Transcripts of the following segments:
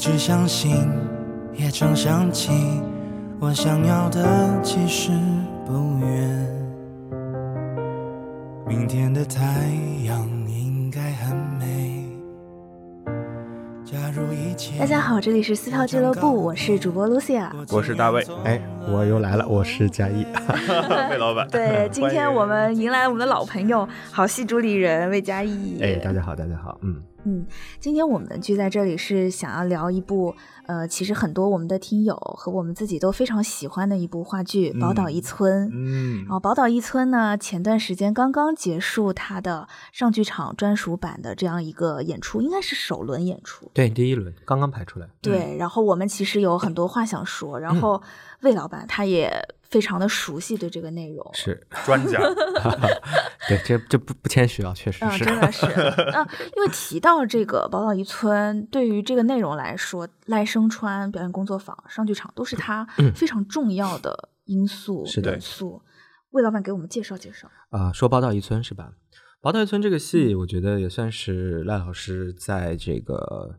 一直相信，也常想起，我想要的其实不远。明天的太阳应该很美。假如一切大家好，这里是撕票俱乐部，我是主播 Lucia。我是大卫，哎，我又来了，我是嘉义。魏老板。对，今天我们迎来了我们的老朋友，好戏主理人魏嘉义。哎，大家好，大家好，嗯。嗯，今天我们聚在这里是想要聊一部，呃，其实很多我们的听友和我们自己都非常喜欢的一部话剧《宝岛一村》。嗯，然后《宝岛一村》呢，前段时间刚刚结束它的上剧场专属版的这样一个演出，应该是首轮演出。对，第一轮刚刚排出来。对，然后我们其实有很多话想说，然后魏老板他也非常的熟悉对这个内容，是 专家。对，这这不不谦虚啊，确实嗯，是。真的是啊，因为提到这个宝岛一村，对于这个内容来说，赖声川表演工作坊、上剧场都是他非常重要的因素、是的元素。魏老板给我们介绍介绍。啊、说宝岛一村是吧？宝岛一村这个戏，我觉得也算是赖老师在这个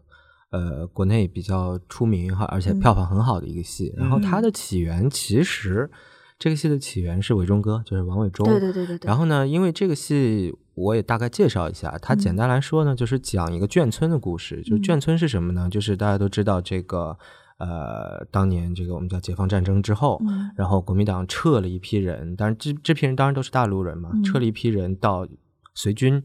呃国内比较出名哈，而且票房很好的一个戏。然后它的起源其实这个戏的起源是伟忠哥，就是王伟忠。对对对对对。然后呢，因为这个戏我也大概介绍一下，它简单来说呢，就是讲一个眷村的故事。就是眷村是什么呢？就是大家都知道这个呃，当年这个我们叫解放战争之后，嗯然后国民党撤了一批人，当然这这批人当然都是大陆人嘛，嗯撤了一批人到随军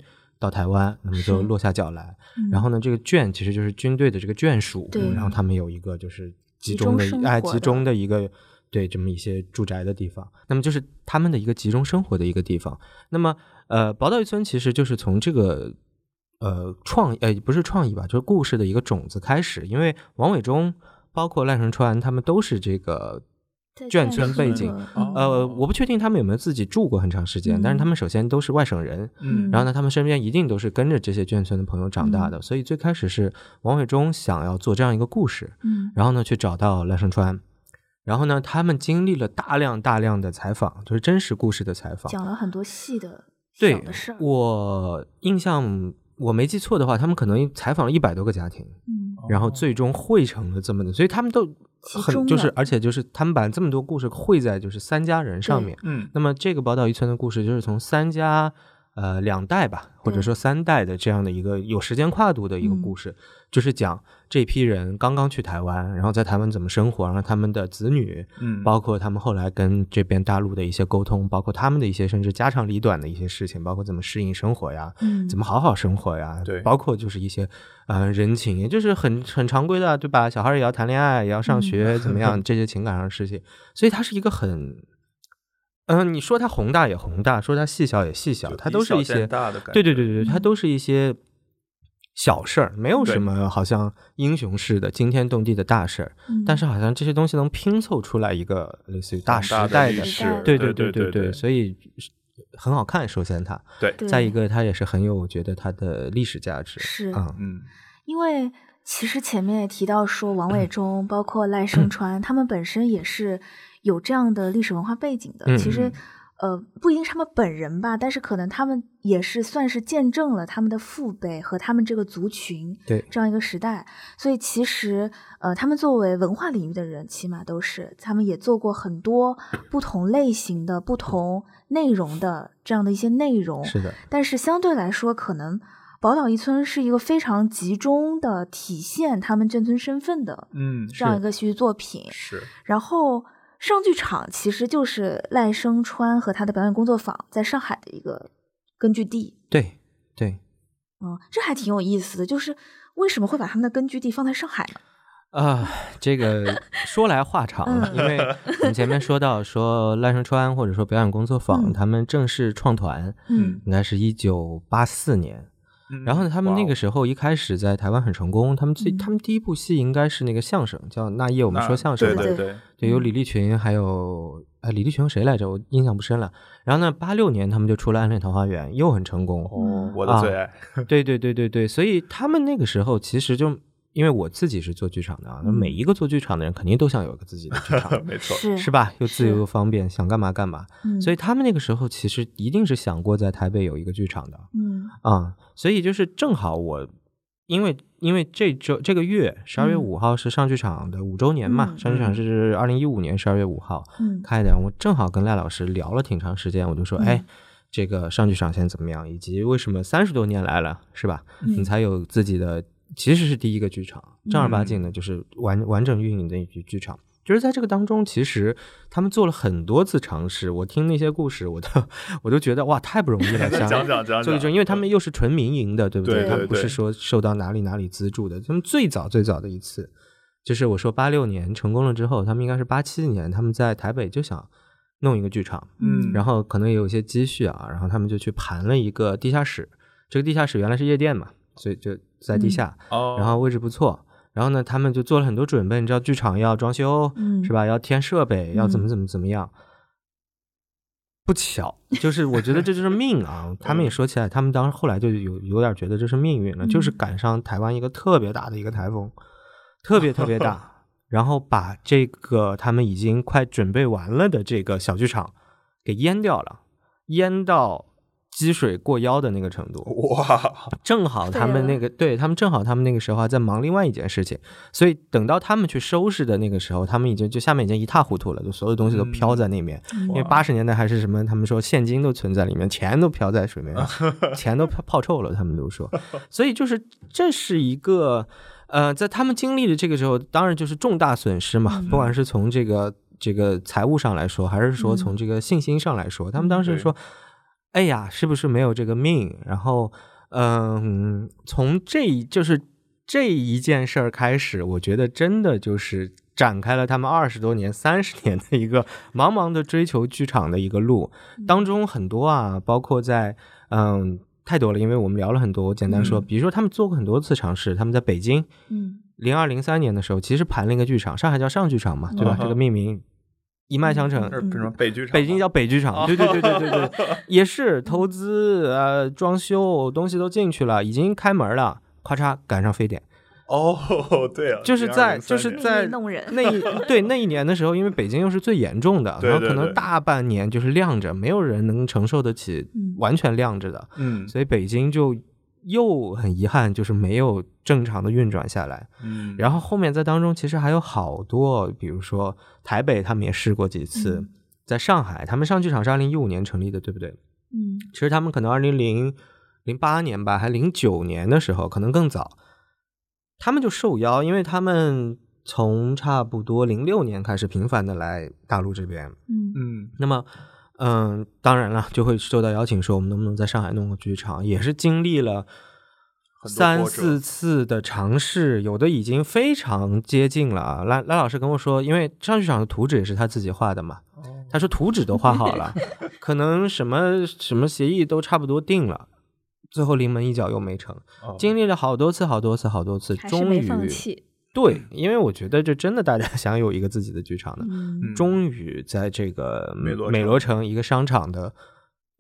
到台湾，那么就落下脚来。嗯然后呢，这个眷其实就是军队的这个眷属，对然后他们有一个就是集集中的中的哎集中的一个对这么一些住宅的地方，那么就是他们的一个集中生活的一个地方。那么呃，宝岛一村其实就是从这个呃创呃不是创意吧，就是故事的一个种子开始，因为王伟忠包括赖声川他们都是这个。在眷村背景呃，我不确定他们有没有自己住过很长时间，但是他们首先都是外省人，嗯。然后呢，他们身边一定都是跟着这些眷村的朋友长大的，所以最开始是王伟忠想要做这样一个故事，嗯。然后呢去找到赖声川，然后呢他们经历了大量大量的采访，就是真实故事的采访。讲了很多细的小对事儿。我印象我没记错的话，他们可能采访了一百多个家庭，嗯然后最终汇成了这么的，所以他们都很就是，而且就是他们把这么多故事汇在就是三家人上面。嗯那么这个宝岛一村的故事就是从三家呃两代吧，或者说三代的这样的一个有时间跨度的一个故嗯。事，就是讲这批人刚刚去台湾，然后在台湾怎么生活，然后他们的子女，嗯，包括他们后来跟这边大陆的一些沟通，包括他们的一些甚至家长里短的一些事情，包括怎么适应生活呀，嗯。怎么好好生活呀，对。包括就是一些呃人情，也就是很很常规的，对吧？小孩儿也要谈恋爱，也要上学，怎么样？这些情感上的事情，所以它是一个很。嗯、你说它宏大也宏大，说它细小也细小，它都是一些大的感觉对对对对对，它都是一些小事儿，没有什么好像英雄式的惊天动地的大事儿，嗯。但是好像这些东西能拼凑出来一个类似于大时代的，历史，对对对对对，所以很好看。首先它，对，对。再一个它也是很有我觉得它的历史价值。是嗯，嗯。因为其实前面也提到说，王伟忠包括赖声川，他们本身也是有这样的历史文化背景的。嗯其实，呃，不一定是他们本人吧，但是可能他们也是算是见证了他们的父辈和他们这个族群对这样一个时代。所以其实，呃，他们作为文化领域的人，起码都是他们也做过很多不同类型的、不同内容的这样的一些内容。是的，但是相对来说，可能宝岛一村是一个非常集中的体现他们眷村身份的嗯这样一个戏剧作品。是然后上剧场其实就是赖声川和他的表演工作坊在上海的一个根据地。对对。嗯，这还挺有意思的，就是为什么会把他们的根据地放在上海呢？啊，这个说来话长因为 我们前面说到说赖声川或者说表演工作坊，嗯他们正式创团嗯应该是一九八四年，嗯然后呢，他们那个时候一开始在台湾很成功，他们最嗯他们第一部戏应该是那个相声，叫《那夜我们说相声》吧，对对对，对，有李立群，还有哎，李立群谁来着？我印象不深了。然后呢，八六年他们就出了《暗恋桃花源》，又很成功。哦，我的最爱，对对对对对，所以他们那个时候其实就因为我自己是做剧场的啊，那每一个做剧场的人肯定都想有一个自己的剧场，没错，是。是吧？又自由又方便，想干嘛干嘛。嗯，所以他们那个时候其实一定是想过在台北有一个剧场的嗯。啊、所以就是正好我因为因为这周这个月十二月五号是上剧场的五周年嘛，嗯上剧场是二零一五年十二月五号嗯。开的，我正好跟赖老师聊了挺长时间，我就说，嗯。哎，这个上剧场现在怎么样，以及为什么三十多年来了，是吧？嗯。你才有自己的，其实是第一个剧场，正儿八经的，就是完完整运营的一剧剧场。就是在这个当中，其实他们做了很多次尝试。我听那些故事，我都我都觉得哇，太不容易了。讲想讲讲讲，做一种，因为他们又是纯民营的，对不对他们不是说受到哪里哪里资助的。他们最早最早的一次，就是我说八六年成功了之后，他们应该是八七年，他们在台北就想弄一个剧场，嗯然后可能也有一些积蓄啊，然后他们就去盘了一个地下室。这个地下室原来是夜店嘛，所以就在地下，哦，然后位置不错。然后呢，他们就做了很多准备，你知道剧场要装修，嗯是吧？要添设备，要怎么怎么怎么样。不巧，就是我觉得这就是命啊！他们也说起来，他们当时后来就有有点觉得这是命运了，嗯就是赶上台湾一个特别大的一个台风，特别特别大，然后把这个他们已经快准备完了的这个小剧场给淹掉了，淹到积水过腰的那个程度。哇，正好他们那个对他们正好他们那个时候还在忙另外一件事情，所以等到他们去收拾的那个时候，他们已经就下面已经一塌糊涂了，就所有东西都飘在那边。嗯因为八十年代还是什么，他们说现金都存在里面，钱都飘在水面上，钱都泡泡臭了，他们都说。所以就是这是一个呃，在他们经历的这个时候，当然就是重大损失嘛，嗯不管是从这个这个财务上来说，还是说从这个信心上来说，他们当时说。哎呀，是不是没有这个命？然后，嗯，从这就是这一件事儿开始，我觉得真的就是展开了他们二十多年、三十年的一个茫茫的追求剧场的一个路。当中很多啊，包括在嗯太多了，因为我们聊了很多。我简单说，嗯比如说他们做过很多次尝试，他们在北京嗯零二零三年的时候，其实盘了一个剧场，上海叫上剧场嘛，对吧？嗯这个命名一脉相承。那是什么北剧场？北京叫北剧场，哦对对对对对对，也是投资呃装修东西都进去了，已经开门了，咔嚓赶上非典，哦，对啊，就是在就是在那一对那一年的时候，因为北京又是最严重的，然后可能大半年就是亮着，没有人能承受得起嗯完全亮着的，嗯所以北京就又很遗憾，就是没有正常的运转下来。嗯，然后后面在当中其实还有好多，比如说台北他们也试过几次，嗯在上海他们上剧场是二零一五年成立的，对不对？嗯其实他们可能二零零零八年吧，还零九年的时候，可能更早，他们就受邀，因为他们从差不多零六年开始频繁的来大陆这边，嗯嗯那么。嗯，当然了，就会受到邀请，说我们能不能在上海弄个剧场，也是经历了三四次的尝试，有的已经非常接近了啊。赖赖老师跟我说，因为上剧场的图纸也是他自己画的嘛，哦他说图纸都画好了，可能什么什么协议都差不多定了，最后临门一脚又没成，哦经历了好多次、好多次、好多次，终于弃。对，因为我觉得这真的大家 想有一个自己的剧场的，终于在这个美罗美罗城城一个商场的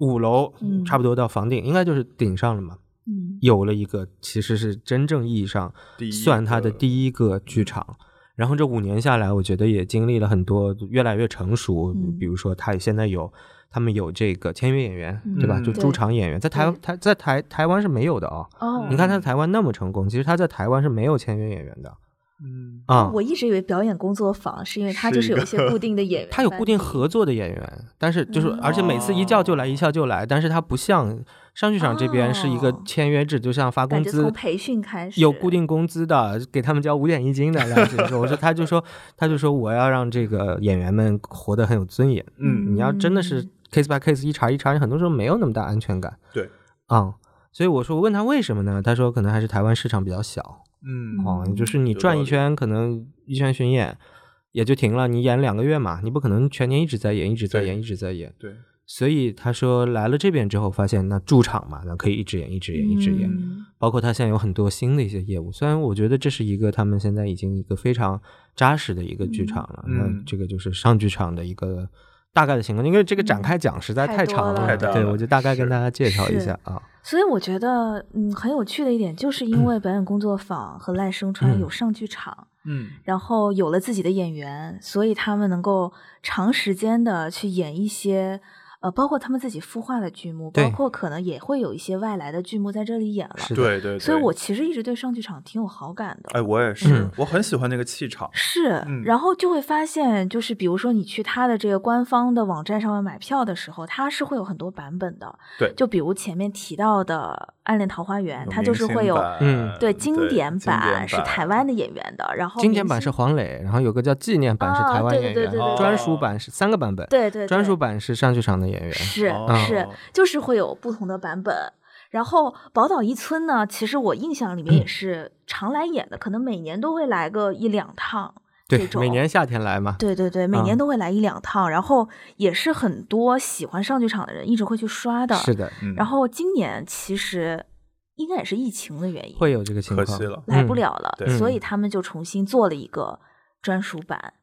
五楼，嗯差不多到房顶，应该就是顶上了嘛，嗯有了一个其实是真正意义上算它的第一个剧场。然后这五年下来，我觉得也经历了很多，越来越成熟。嗯比如说，他现在有他们有这个签约演员，对吧？就驻场演员，在台对台在台台湾是没有的哦。哦，你看他在台湾那么成功，其实他在台湾是没有签约演员的嗯啊。我一直以为表演工作坊是因为他就是有一些固定的演员，他有固定合作的演员，但是就是嗯而且每次一叫就来，一叫就来。但是他不像上剧场这边是一个哦签约制，就像发工资从，培训开始有固定工资的，给他们交五点一金的。梁老师说，我说他就说他就说我要让这个演员们活得很有尊严。嗯你要真的是 case by case 一茬一茬，你很多时候没有那么大安全感对，啊、所以我说我问他为什么呢？他说可能还是台湾市场比较小嗯。哦，嗯就是你转一圈，可能一圈巡演也就停了，你演两个月嘛，你不可能全年一直在演，一直在演，一直在演。对，所以他说来了这边之后，发现那驻场嘛，那可以一直演，一直演，一直演。嗯。包括他现在有很多新的一些业务，虽然我觉得这是一个他们现在已经一个非常扎实的一个剧场了，嗯。那这个就是上剧场的一个大概的情况，因为这个展开讲实在太长了对我就大概跟大家介绍一下啊。所以我觉得，嗯，很有趣的一点，就是因为表演工作坊和赖声川嗯。有上剧场，嗯。然后有了自己的演员，所以他们能够长时间的去演一些呃，包括他们自己孵化的剧目，包括可能也会有一些外来的剧目在这里演了。对对，对所以我其实一直对上剧场挺有好感的。哎，我也是嗯，我很喜欢那个气场。是，嗯然后就会发现，就是比如说你去他的这个官方的网站上面买票的时候，它是会有很多版本的。对就比如前面提到的《暗恋桃花源》，它就是会有嗯对经典版是台湾的演员的，然后经典版是黄磊，然后有个叫纪念版是台湾演员，对对对对专属版是三个版本，对对对专属版是上剧场的演员。是哦是，就是会有不同的版本。然后宝岛一村呢，其实我印象里面也是常来演的，可能每年都会来个一两趟。对每年夏天来嘛。对对对，每啊年都会来一两趟，然后也是很多喜欢上剧场的人一直会去刷的。是的，嗯然后今年其实应该也是疫情的原因，会有这个情况。可惜了。来不嗯了了，对所以他们就重新做了一个专属版。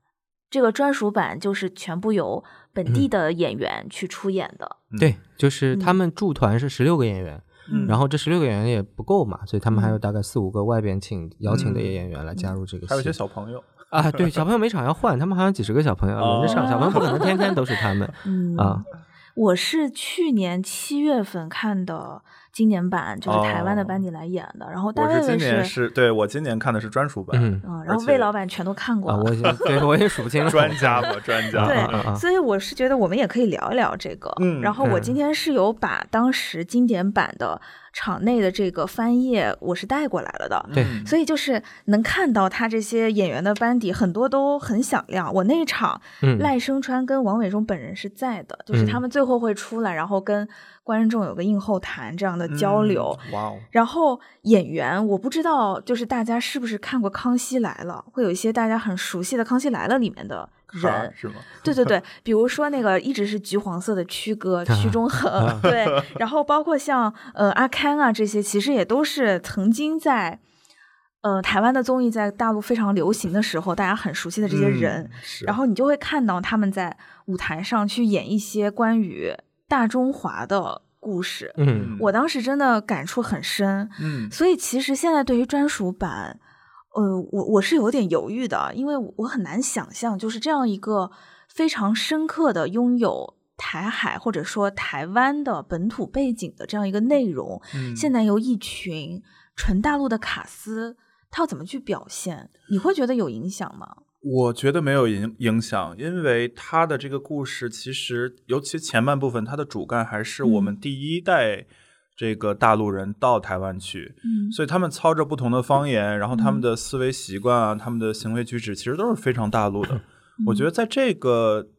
这个专属版就是全部由本地的演员去出演的。嗯对，就是他嗯们驻团是十六个演员，嗯然后这十六个演员也不够嘛，所以他们还有嗯大概四五个外边请邀请的嗯演员来加入这个戏。还有一些小朋友，啊，对，小朋友每场要换，他们好像几十个小朋友轮着上，哦小朋友不可能天天都是他们嗯啊。我是去年七月份看的经典版，就是台湾的哦班底来演的，然后大我卫卫是今年是对我今年看的是专属版，嗯嗯，然后魏老板全都看过啊，了。我已经对我也数不清了。专家吧，专家。对所以我是觉得我们也可以聊一聊这个。嗯然后我嗯今天是有把当时经典版的场内的这个翻页，我是带过来了的。对嗯所以就是能看到他这些演员的班底，很多都很响亮。我那一场，嗯赖声川跟王伟忠本人是在的，就是嗯他们最后会出来，然后跟观众有个映后谈这样的交流。嗯哇哦，然后演员，我不知道，就是大家是不是看过《康熙来了》，会有一些大家很熟悉的《康熙来了》里面的人，是吗？对对对，比如说那个一直是橘黄色的曲哥曲中恒，啊对，然后包括像呃阿康啊这些，其实也都是曾经在呃台湾的综艺在大陆非常流行的时候，大家很熟悉的这些人，然后你就会看到他们在舞台上去演一些关于大中华的故事。嗯我当时真的感触很深，嗯所以其实现在对于专属版，呃，我我是有点犹豫的，因为我很难想象，就是这样一个非常深刻的拥有台海或者说台湾的本土背景的这样一个内容，嗯现在由一群纯大陆的卡司，他要怎么去表现？你会觉得有影响吗？我觉得没有影影响，因为他的这个故事其实，尤其前半部分，它的主干还是我们嗯第一代这个大陆人到台湾去，嗯所以他们操着不同的方言，然后他们嗯的思维习惯啊，他们的行为举止，其实都是非常大陆的。我觉得，在这个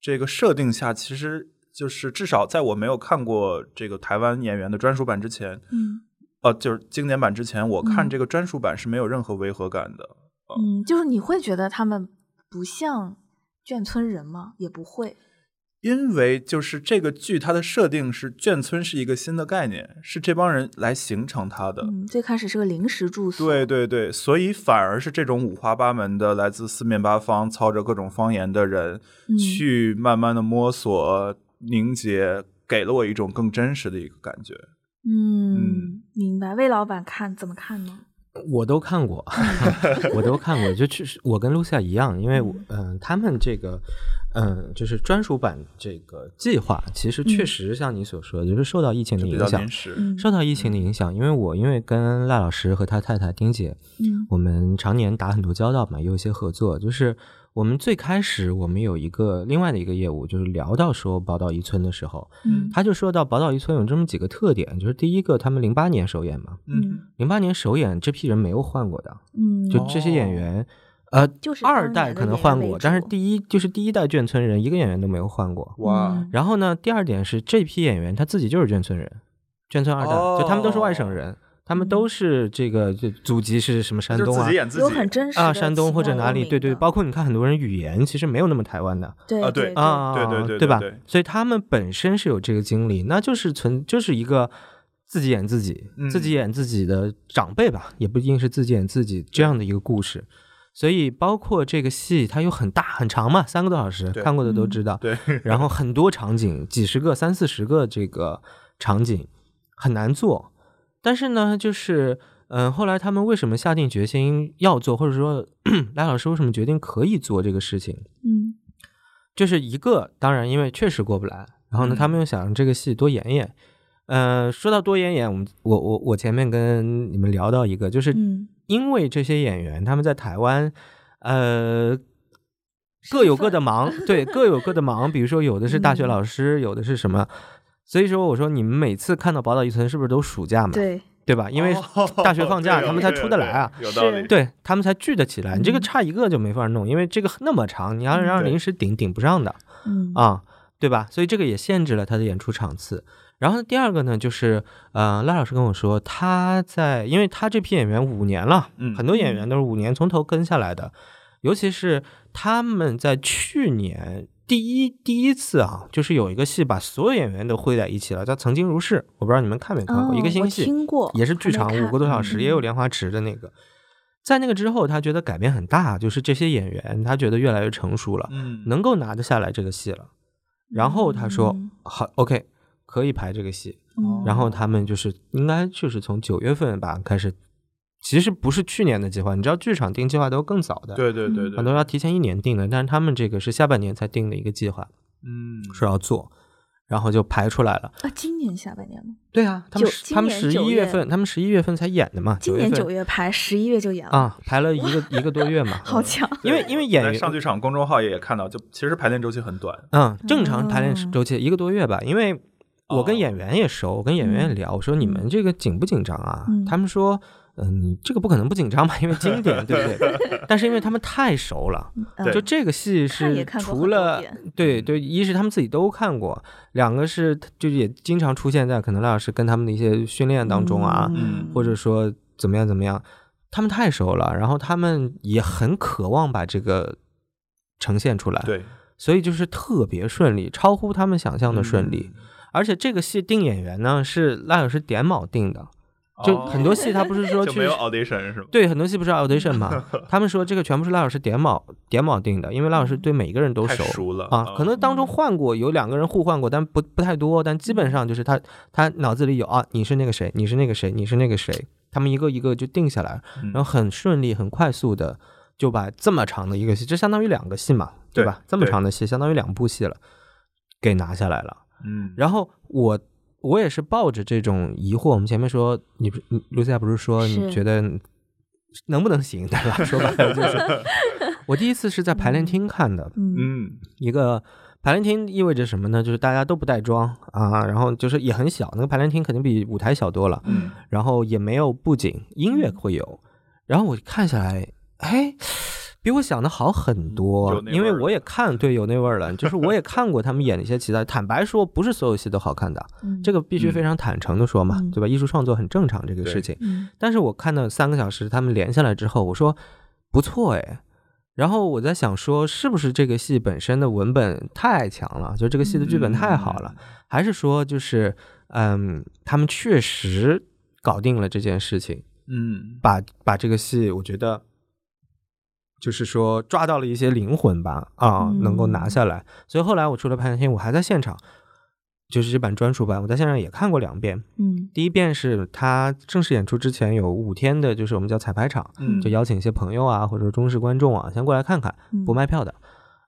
这个设定下，其实就是至少在我没有看过这个台湾演员的专属版之前，嗯呃，就是经典版之前，我看嗯这个专属版是没有任何违和感的。嗯，就是你会觉得他们不像眷村人吗？也不会。因为就是这个剧，它的设定是眷村是一个新的概念，是这帮人来形成它的。嗯，最开始是个临时住所。对对对，所以反而是这种五花八门的、来自四面八方、操着各种方言的人，嗯去慢慢的摸索、凝结，给了我一种更真实的一个感觉。嗯，明白。魏老板看怎么看呢？我都看过，我都看过，就确实我跟露西亚一样，因为我嗯、他们这个嗯、就是专属版这个计划，其实确嗯。实像你所说的，就是受到疫情的影响受到疫情的影响，因为我因为跟赖老师和他太太丁姐，嗯。我们常年打很多交道嘛，也有一些合作。就是我们最开始我们有一个另外的一个业务，就是聊到说宝岛一村的时候，嗯。他就说到宝岛一村有这么几个特点，就是第一个，他们零八年首演嘛，嗯。零八年首演这批人没有换过的，嗯，就这些演员。呃，就是二代可能换过，但是第一就是第一代眷村人，一个演员都没有换过。哇，嗯然后呢，第二点是这批演员他自己就是眷村人，眷村二代，就他们都是外省人，他们都是这个就祖籍是什么山东啊自己演自己有很真实啊，山东或者哪里，对对，包括你看很多人语言其实没有那么台湾的对啊对啊，对对对？所以他们本身是有这个经历，那就是存就是一个自己演自己，嗯自己演自己的长辈吧，也不一定是自己演自己这样的一个故事。所以包括这个戏，它有很大很长嘛，三个多小时，看过的都嗯知道。对，然后很多场景，几十个、三四十个这个场景很难做，但是呢，就是嗯、呃后来他们为什么下定决心要做，或者说 赖老师为什么决定可以做这个事情？嗯就是一个，当然因为确实过不来，然后呢，嗯他们又想让这个戏多演演。呃，说到多演演，我们我我我前面跟你们聊到一个，就是嗯，因为这些演员他们在台湾，呃，各有各的忙，对，各有各的忙。比如说，有的是大学嗯老师，有的是什么。所以说，我说你们每次看到《宝岛一村》是不是都暑假嘛？对，对吧？因为大学放假，对他们才出得来啊。对有道理。对他们才聚得起来，你这个嗯差一个就没法弄，因为这个那么长，你要让临时顶顶不上的嗯啊，对吧？所以这个也限制了他的演出场次。然后第二个呢，就是呃，赖老师跟我说，他在，因为他这批演员五年了，嗯。很多演员都是五年从头跟下来的，尤其是他们在去年第一第一次啊，就是有一个戏把所有演员都汇在一起了，叫《曾经如是》，我不知道你们看没看过，一个新戏，听过，也是剧场五个多小时，嗯。也有莲花池的那个。在那个之后，他觉得改变很大，就是这些演员他觉得越来越成熟了，嗯，能够拿得下来这个戏了。然后他说嗯：“好，OK，可以排这个戏。”嗯然后他们就是应该就是从九月份吧开始，其实不是去年的计划，你知道剧场定计划都更早的，对对对对，很多要提前一年定的，但是他们这个是下半年才定的一个计划，嗯说要做，然后就排出来了。啊，今年下半年吗？对啊，他们十他们十一月份，他们十一月份才演的嘛，今年九月排，十一月就演了，啊，排了一个一个多月嘛，好强。因为因为演员上剧场公众号也看到，就其实排练周期很短。嗯，正常排练嗯周期一个多月吧，因为我跟哦演员也熟，我跟演员也聊，我说你们这个紧不紧张啊？嗯他们说，嗯、你这个不可能不紧张吧，因为经典，对不对？但是因为他们太熟了，嗯就这个戏是除了对对，一是他们自己都看过，两个是就是也经常出现在可能赖老师跟他们的一些训练当中啊，嗯或者说怎么样怎么样，他们太熟了，然后他们也很渴望把这个呈现出来，对，所以就是特别顺利，超乎他们想象的顺利。嗯而且这个戏定演员呢是赖老师点卯定的，就哦很多戏他不是说去 就没有 audition 是吗？对很多戏不是 audition 嘛，他们说这个全部是赖老师点卯点卯定的，因为赖老师对每一个人都熟。熟了啊，可能当中换过有两个人互换过，但不不太多，但基本上就是他他脑子里有啊，你是那个谁，你是那个谁，你是那个谁，他们一个一个就定下来，嗯然后很顺利、很快速的就把这么长的一个戏，这相当于两个戏嘛，对对吧？这么长的戏，相当于两部戏了，给拿下来了。嗯，然后我我也是抱着这种疑惑，我们前面说，你不你露西亚不是说你觉得能不能行，对吧？说白了就是，我第一次是在排练厅看的，嗯嗯一个排练厅意味着什么呢？就是大家都不带妆啊，然后就是也很小，那个排练厅肯定比舞台小多了，嗯然后也没有布景，音乐会有，然后我看下来，哎。比我想的好很多因为我也看，对，有那味儿了。就是我也 看过他们演的一些其他，坦白说，不是所有戏都好看的，嗯这个必须非常坦诚的说嘛，嗯对吧？艺术创作很正常这个事情。嗯但是我看到三个小时他们连下来之后，我说不错哎。然后我在想说，是不是这个戏本身的文本太强了，就这个戏的剧本太好了，还是说就是嗯，他们确实搞定了这件事情，嗯把把这个戏，我觉得就是说抓到了一些灵魂吧，啊，嗯能够拿下来。所以后来我除了排练厅，我还在现场，就是这版专属版，我在现场也看过两遍。嗯第一遍是他正式演出之前有五天的，就是我们叫彩排场，嗯就邀请一些朋友啊，或者说忠实观众啊，先过来看看，嗯不卖票的。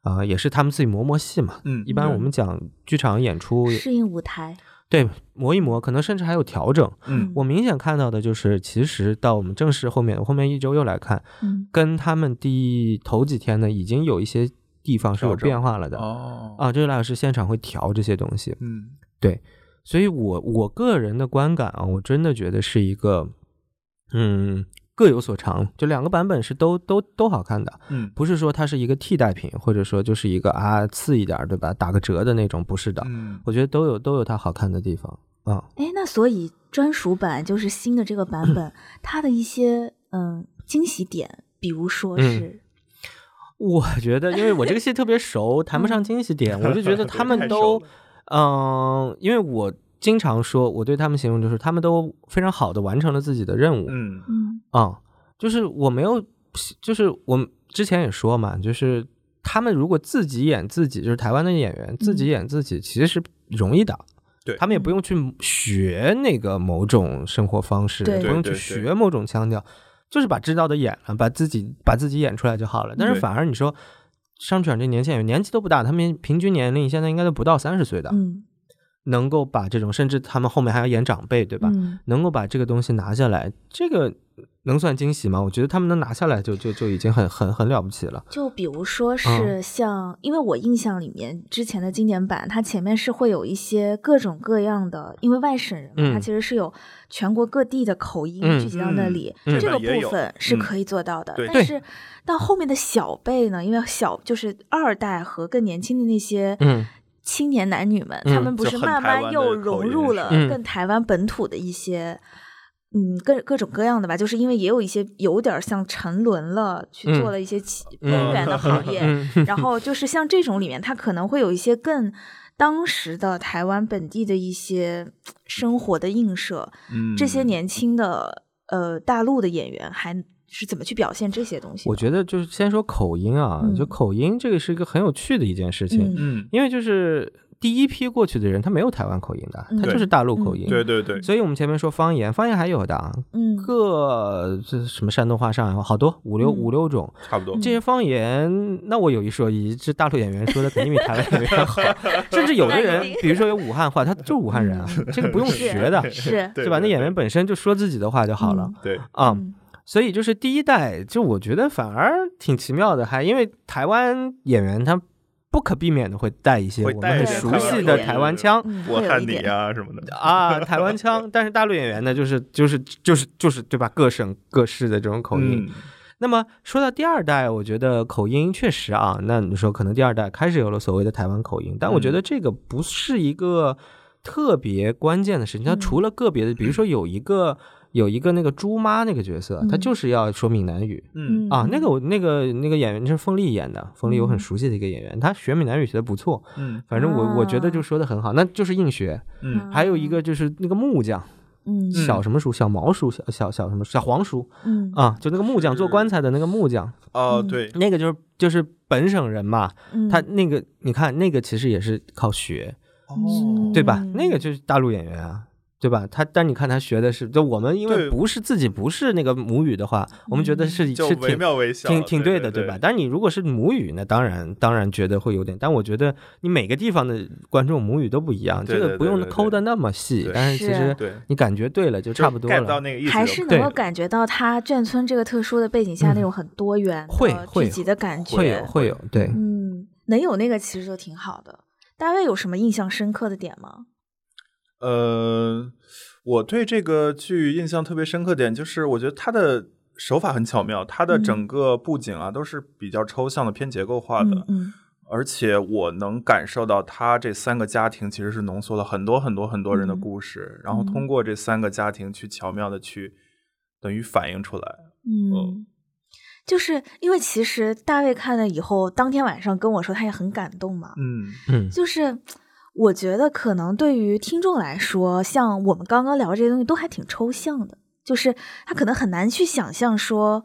啊、也是他们自己磨磨戏嘛。嗯，一般我们讲剧场演出，适应舞台，对磨一磨，可能甚至还有调整。嗯我明显看到的就是，其实到我们正式后面，我后面一周又来看，嗯跟他们第头几天呢，已经有一些地方是有变化了的。哦啊，这个赖老师现场会调这些东西，嗯所以我我个人的观感啊，我真的觉得是一个，嗯，各有所长，就两个版本是都都都好看的，嗯。不是说它是一个替代品，或者说就是一个啊次一点对吧，打个折的那种，不是的，嗯。我觉得都有都有它好看的地方。啊。哎，那所以专属版就是新的这个版本，它的一些嗯惊喜点，比如说嗯。是我觉得，因为我这个戏特别熟，谈不上惊喜点，我就觉得他们 都嗯，因为我经常说，我对他们形容就是他们都非常好的完成了自己的任务，嗯。嗯。啊、就是我没有，就是我们之前也说嘛，就是他们如果自己演自己，就是台湾的演员自己演自己，其实是容易的。对。他们也不用去学那个某种生活方式，对。不用去学某种腔调，就是把知道的演了，把自己把自己演出来就好了。但是反而你说上剧场这年轻演员年纪都不大，他们平均年龄现在应该都不到三十岁的，嗯能够把这种，甚至他们后面还要演长辈，对吧？嗯能够把这个东西拿下来，这个能算惊喜吗？我觉得他们能拿下来就就就已经很很很了不起了。就比如说嗯是像，因为我印象里面之前的经典版，它前面是会有一些各种各样的，因为外省人嘛，嗯它其实是有全国各地的口音嗯聚集到那里，嗯这个部分是嗯可以做到的。对但是到后面的小辈呢，因为小就是二代和更年轻的那些，嗯青年男女们，嗯他们不是慢慢又融入了更台湾本土的一些。嗯，各各种各样的吧，就是因为也有一些有点像沉沦了，去嗯。做了一些其嗯。边缘的行业，嗯。然后就是像这种里面，他可能会有一些更当时的台湾本地的一些生活的映射。嗯，这些年轻的呃大陆的演员还是怎么去表现这些东西？我觉得就是先说口音啊，嗯就口音这个是一个很有趣的一件事情，因为就是第一批过去的人他没有台湾口音的，嗯他就是大陆口音。对对对，所以我们前面说方言，方言还有的啊，嗯各这什么山东话、上海话，好多五六嗯五六种。差不多。这些方言，那我有一说一，这大陆演员说的肯定比台湾演员好，甚至有的人 比如说有武汉话，他就是武汉人啊，这个不用学的，是对吧？那演员本身就说自己的话就好了嗯对，啊。嗯所以就是第一代，就我觉得反而挺奇妙的，还因为台湾演员他不可避免的会带一些我们很熟悉的台湾腔嗯，我汉你会有一点呀什么的。啊，台湾腔，但是大陆演员呢，就是就是就是就是对吧？各省各市的这种口音。嗯那么说到第二代，我觉得口音确实啊，那你说可能第二代开始有了所谓的台湾口音，但我觉得这个不是一个特别关键的事情。它嗯除了个别的，比如说有一个有一个那个猪妈那个角色，她嗯就是要说闽南语。嗯。啊，那个我那个那个演员是凤丽演的，凤丽我很熟悉的一个演员，她学闽南语学的不错，嗯。反正我我觉得啊。就说的很好，那就是硬学。嗯。还有一个就是那个木匠，嗯。小什么叔，小毛叔，小小小什么小黄叔嗯。啊，就那个木匠做棺材的那个木匠，哦，嗯。对，那个就是就是本省人嘛，嗯。他那个你看那个其实也是靠学，哦。对吧？嗯那个就是大陆演员啊。对吧？他但你看他学的是，就我们因为不是自己不是那个母语的话，我们觉得是是惟挺挺挺对的，对吧？？但是你如果是母语，那当然当然觉得会有点，但我觉得你每个地方的观众母语都不一样，这个不用抠的那么细，但是其实，你感觉对了就差不多了。那个意思就可以，还是能够感觉到他眷村这个特殊的背景下那种很多元会聚集的感觉，会有会有，对，嗯，能有那个其实就挺好的。大卫有什么印象深刻的点吗？呃，我对这个剧印象特别深刻点就是，我觉得它的手法很巧妙，它的嗯整个布景啊都是比较抽象的、偏结构化的，嗯嗯而且我能感受到他这三个家庭其实是浓缩了很多很多很多人的嗯故事，然后通过这三个家庭去巧妙的去等于反映出来。嗯，就是因为其实大卫看了以后，当天晚上跟我说他也很感动嘛。嗯嗯就是我觉得可能对于听众来说，像我们刚刚聊这些东西都还挺抽象的，就是他可能很难去想象说，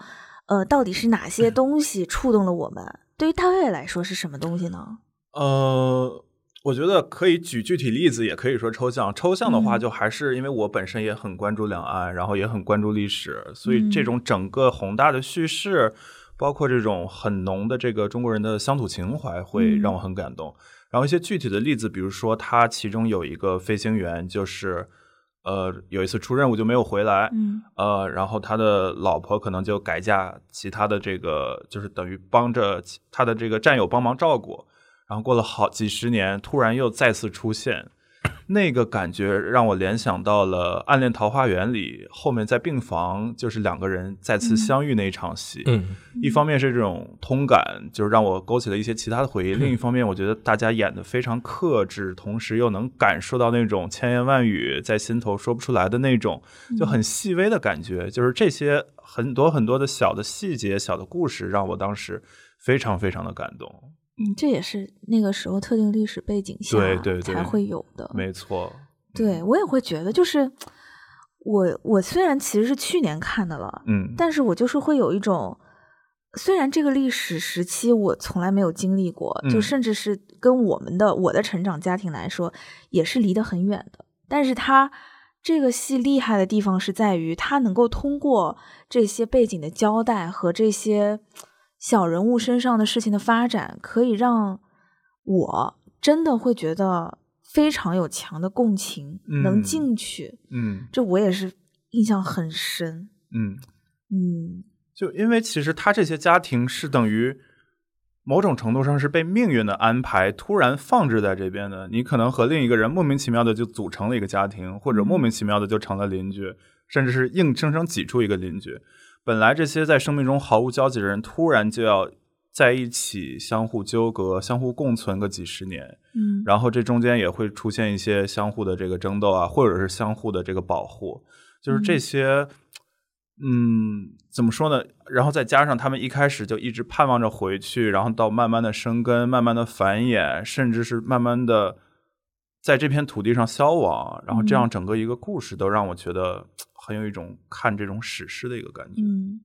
呃，到底是哪些东西触动了我们。对于大卫来说是什么东西呢？呃，我觉得可以举具体例子，也可以说抽象。抽象的话，嗯就还是因为我本身也很关注两岸，然后也很关注历史，所以这嗯种整个宏大的叙事，包括这种很浓的这个中国人的乡土情怀，会嗯让我很感动。然后一些具体的例子，比如说他其中有一个飞行员，就是呃有一次出任务就没有回来，嗯呃，然后他的老婆可能就改嫁其他的这个，就是等于帮着其他的这个战友帮忙照顾，然后过了好几十年，突然又再次出现，那个感觉让我联想到了《暗恋桃花源》里后面在病房就是两个人再次相遇那一场戏。嗯一方面是这种通感，就是让我勾起了一些其他的回忆；另一方面，我觉得大家演的非常克制，同时又能感受到那种千言万语在心头说不出来的那种，就很细微的感觉。就是这些很多很多的小的细节、小的故事，让我当时非常非常的感动。嗯，这也是那个时候特定历史背景下对对对才会有的。没错，对我也会觉得，就是我我虽然其实是去年看的了，嗯，但是我就是会有一种，虽然这个历史时期我从来没有经历过，就嗯甚至是跟我们的我的成长家庭来说，也是离得很远的。但是它这个戏厉害的地方是在于，它能够通过这些背景的交代和这些小人物身上的事情的发展，可以让我真的会觉得非常有强的共情，能嗯进去，嗯这我也是印象很深。嗯，嗯就因为其实他这些家庭是等于某种程度上是被命运的安排突然放置在这边的。你可能和另一个人莫名其妙的就组成了一个家庭，或者莫名其妙的就成了邻居，甚至是硬生生挤出一个邻居。本来这些在生命中毫无交集的人，突然就要在一起相互纠葛、相互共存个几十年，嗯。然后这中间也会出现一些相互的这个争斗啊，或者是相互的这个保护，就是这些，嗯，怎么说呢？然后再加上他们一开始就一直盼望着回去，然后到慢慢的生根、慢慢的繁衍，甚至是慢慢的在这片土地上消亡，然后这样整个一个故事都让我觉得很有一种看这种史诗的一个感觉。嗯，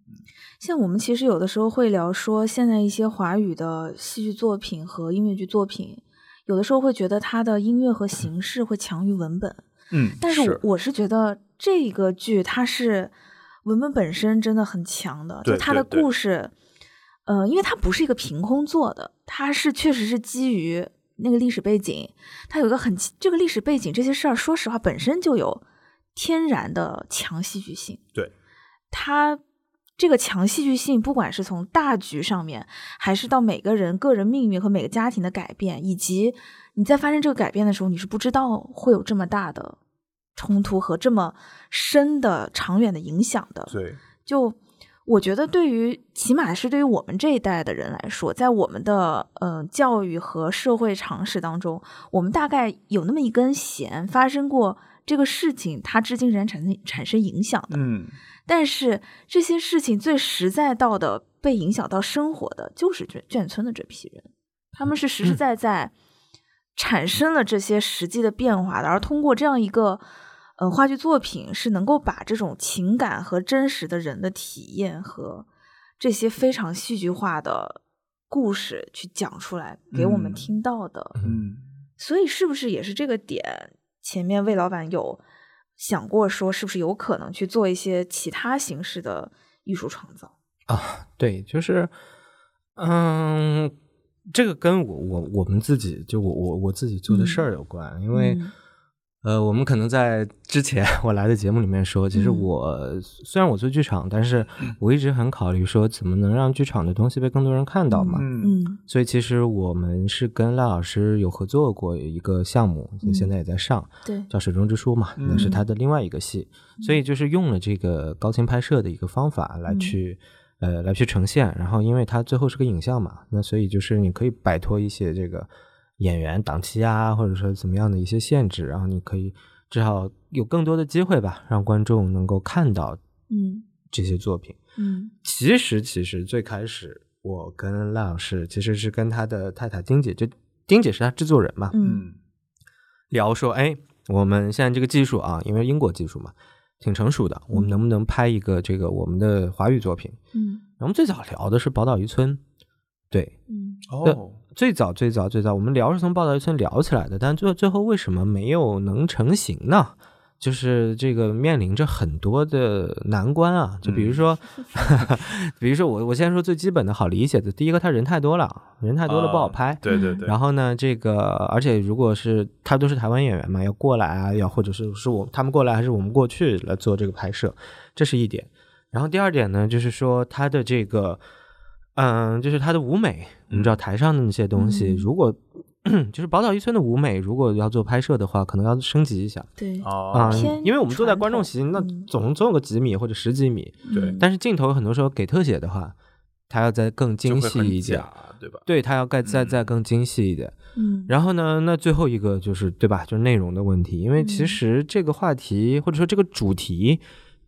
像我们其实有的时候会聊说，现在一些华语的戏剧作品和音乐剧作品，有的时候会觉得它的音乐和形式会强于文本，嗯，但是我我是觉得这个剧它是文本本身真的很强的，就对它的故事，呃，因为它不是一个凭空做的，它是确实是基于那个历史背景，它有一个很这个历史背景这些事儿，说实话本身就有天然的强戏剧性。对，它这个强戏剧性，不管是从大局上面，还是到每个人个人命运和每个家庭的改变，以及你在发生这个改变的时候，你是不知道会有这么大的冲突和这么深的长远的影响的。对，就我觉得，对于起码是对于我们这一代的人来说，在我们的呃教育和社会常识当中，我们大概有那么一根弦，发生过这个事情，它至今仍然产生产生影响的。嗯，但是这些事情最实在到的被影响到生活的，就是眷眷村的这批人，他们是实实在在产生了这些实际的变化的，而通过这样一个呃话剧作品，是能够把这种情感和真实的人的体验和这些非常戏剧化的故事去讲出来给我们嗯听到的。嗯。所以是不是也是这个点？前面魏老板有想过说，是不是有可能去做一些其他形式的艺术创造啊？对，就是，嗯，这个跟我我我们自己就我我我自己做的事儿有关，因为、嗯呃，我们可能在之前我来的节目里面说，其实嗯。我、虽然我做剧场，但是我一直很考虑说怎么能让剧场的东西被更多人看到嘛。嗯嗯。所以其实我们是跟赖老师有合作过一个项目，就现在也在上，对，叫《水中之书》嘛，那是他的另外一个戏，所以就是用了这个高清拍摄的一个方法来去、呃来去呈现，然后因为它最后是个影像嘛，那所以就是你可以摆脱一些这个演员档期啊，或者说怎么样的一些限制，然后你可以至少有更多的机会吧，让观众能够看到嗯。这些作品。嗯。其实，其实最开始我跟赖老师其实是跟他的太太丁姐，就丁姐是他制作人嘛，嗯嗯。聊说，哎，我们现在这个技术啊，因为英国技术嘛，挺成熟的，我们能不能拍一个这个我们的华语作品？嗯。我们最早聊的是宝岛渔村，对，嗯。哦，最早最早最早，我们聊是从报道一村聊起来的，但最最后为什么没有能成型呢？就是这个面临着很多的难关啊，就比如说，比如说我我先说最基本的好理解的，第一个他人太多了，人太多了不好啊拍，对对对，然后呢，这个而且如果是他都是台湾演员嘛，要过来啊，要或者是是我他们过来还是我们过去来做这个拍摄，这是一点。然后第二点呢，就是说他的这个，嗯，就是它的舞美，我们知道台上的那些东西，嗯如果 就是宝岛一村的舞美，如果要做拍摄的话，可能要升级一下对因为我们坐在观众席，那嗯总总有个几米或者十几米，对嗯但是镜头很多时候给特写的话，它要再更精细一点，对吧？对，它要再再嗯再更精细一点。嗯然后呢，那最后一个就是对吧？就是内容的问题，因为其嗯实这个话题、或者说这个主题，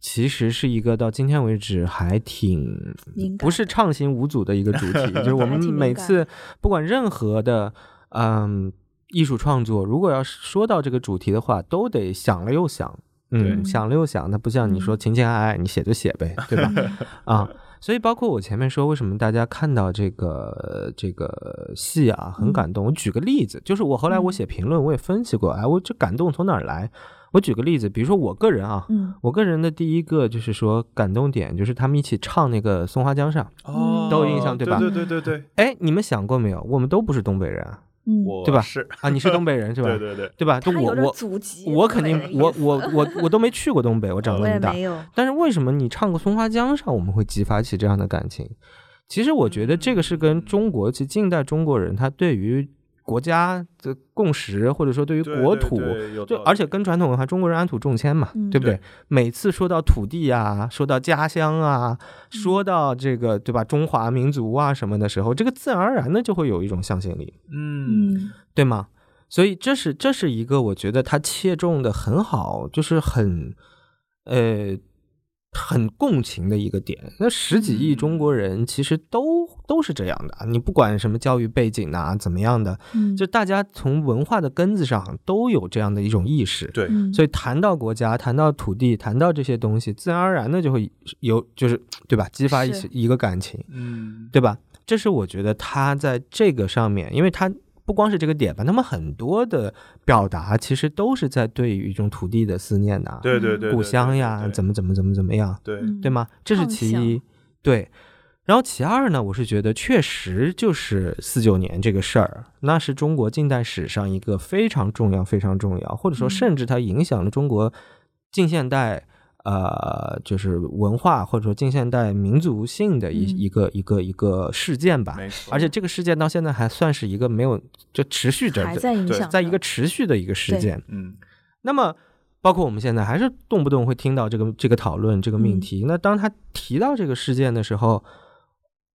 其实是一个到今天为止还挺不是畅行无阻的一个主题。就是我们每次不管任何的嗯艺术创作，如果要是说到这个主题的话，都得想了又想。嗯，想了又想，那不像你说嗯情情爱爱，你写就写呗，对吧？啊，所以包括我前面说，为什么大家看到这个这个戏啊很嗯感动？我举个例子，就是我后来我嗯写评论，我也分析过，哎，我这感动从哪儿来？我举个例子，比如说我个人啊，嗯我个人的第一个就是说感动点，就是他们一起唱那个《松花江上》。哦，都有印象对吧对对对对对，哎，你们想过没有？我们都不是东北人啊，嗯，我对吧是，啊，你是东北人是吧？对对对，对吧？就我我，我肯定我我我我都没去过东北，我长我这么大，但是为什么你唱个《松花江上》，我们会激发起这样的感情？其实我觉得这个是跟中国，其实近代中国人他对于国家的共识，或者说对于国土，就而且跟传统文化，中国人安土重迁嘛，嗯。对不对？对？每次说到土地啊，说到家乡啊，说到这个对吧，中华民族啊什么的时候，这个自然而然的就会有一种向心力，嗯。嗯。对吗？所以这是这是一个我觉得他切中的很好，就是很呃很共情的一个点。那十几亿中国人其实都都是这样的，你不管什么教育背景啊，怎么样的，嗯，就大家从文化的根子上都有这样的一种意识。对，嗯所以谈到国家，谈到土地，谈到这些东西，自然而然的就会有，就是对吧？激发一些一个感情。嗯对吧？这是我觉得他在这个上面，因为他不光是这个点吧，他们很多的表达其实都是在对于一种土地的思念呐、对对对，故乡呀，怎么么怎么怎么怎么样，对嗯对吗？这是其一，对。然后其二呢，我是觉得确实就是四九年这个事儿，那是中国近代史上一个非常重要、非常重要，或者说嗯甚至它影响了中国近现代呃，就是文化或者说近现代民族性的一、嗯一个一个一个事件吧。而且这个事件到现在还算是一个没有就持续着还在影响，在一个持续的一个事件。嗯那么，包括我们现在还是动不动会听到这个这个讨论这个命嗯题。那当他提到这个事件的时候，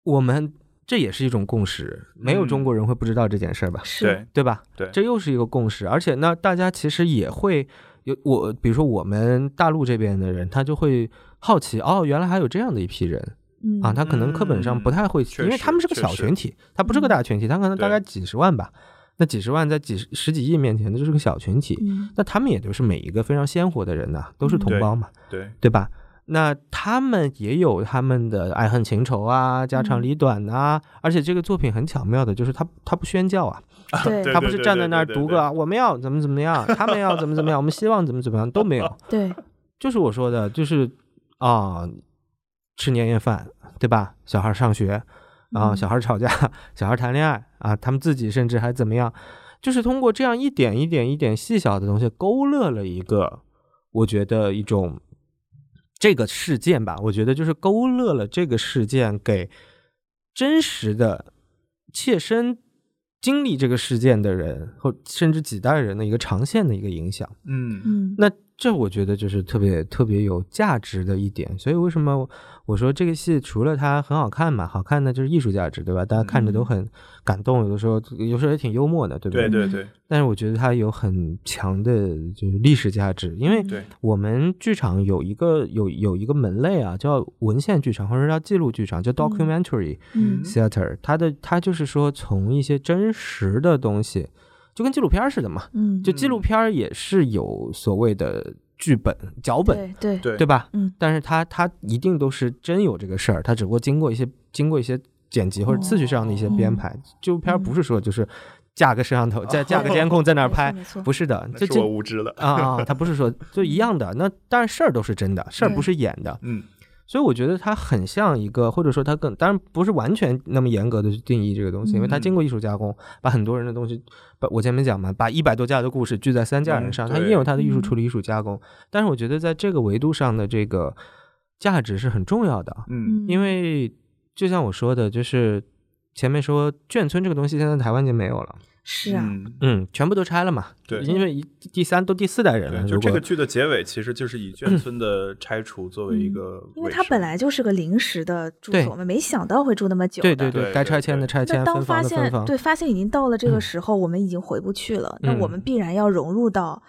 我们这也是一种共识，没有嗯中国人会不知道这件事儿吧？是对对吧？对，这又是一个共识，而且呢，大家其实也会有我，比如说我们大陆这边的人，他就会好奇，哦，原来还有这样的一批人嗯啊，他可能课本上不太会，嗯因为他们是个小群体，他不是个大群体，他可能大概几十万吧，那几十万在几十十几亿面前，那就是个小群体，嗯那他们也就是每一个非常鲜活的人呐、都是嗯同胞嘛，对对吧？那他们也有他们的爱恨情仇啊，家长嗯里短啊，而且这个作品很巧妙的，就是他他不宣教啊，他不是站在那儿读个啊我们要怎么怎么样，他们要怎么怎么样，我们希望怎么怎么样都没有，对，就是我说的，就是啊，吃年夜饭，对吧？小孩上学啊，嗯。小孩吵架，小孩谈恋爱啊，他们自己甚至还怎么样，就是通过这样一点一点一点细小的东西，勾勒了一个，我觉得一种这个事件吧，我觉得就是勾勒了这个事件给真实的、切身经历这个事件的人，或甚至几代人的一个长线的一个影响。嗯嗯那这我觉得就是特别特别有价值的一点，所以为什么我说这个戏除了它很好看嘛，好看的就是艺术价值，对吧？大家看着都很感动，有的时候有时候也挺幽默的，对不对？对对但是我觉得它有很强的就是历史价值，因为，我们剧场有一个有有一个门类啊，叫文献剧场或者叫记录剧场，叫 documentary 嗯。theater，它的它就是说从一些真实的东西，就跟纪录片儿似的嘛，嗯，就纪录片儿也是有所谓的剧本、脚本，对对对对吧？嗯但是它它一定都是真有这个事儿，它只不过经过一些经过一些剪辑或者次序上的一些编排。纪录片儿不是说就是架个摄像头、再架个监控在那儿拍，没错，不是的，这这是我无知了，啊啊，它不是说就一样的。那但是事儿都是真的，事儿不是演的。嗯所以我觉得它很像一个，或者说它更当然不是完全那么严格的去定义这个东西，因为它嗯。经过艺术加工，把很多人的东西，把我前面讲嘛，把一百多家的故事聚在三家人上，它也有它的艺术嗯处理、艺术加工。但是我觉得在这个维度上的这个价值是很重要的，嗯因为就像我说的，就是前面说眷村这个东西现在台湾已经没有了，是啊，嗯嗯，全部都拆了嘛，对因为一第三都第四代人了，就这个剧的结尾，其实就是以眷村的拆除作为一个因为它本来就是个临时的住所，我们没想到会住那么久的。对对对对该拆迁的拆迁，那当分房发现的分房，对发现已经到了这个嗯时候，我们已经回不去了，那嗯我们必然要融入到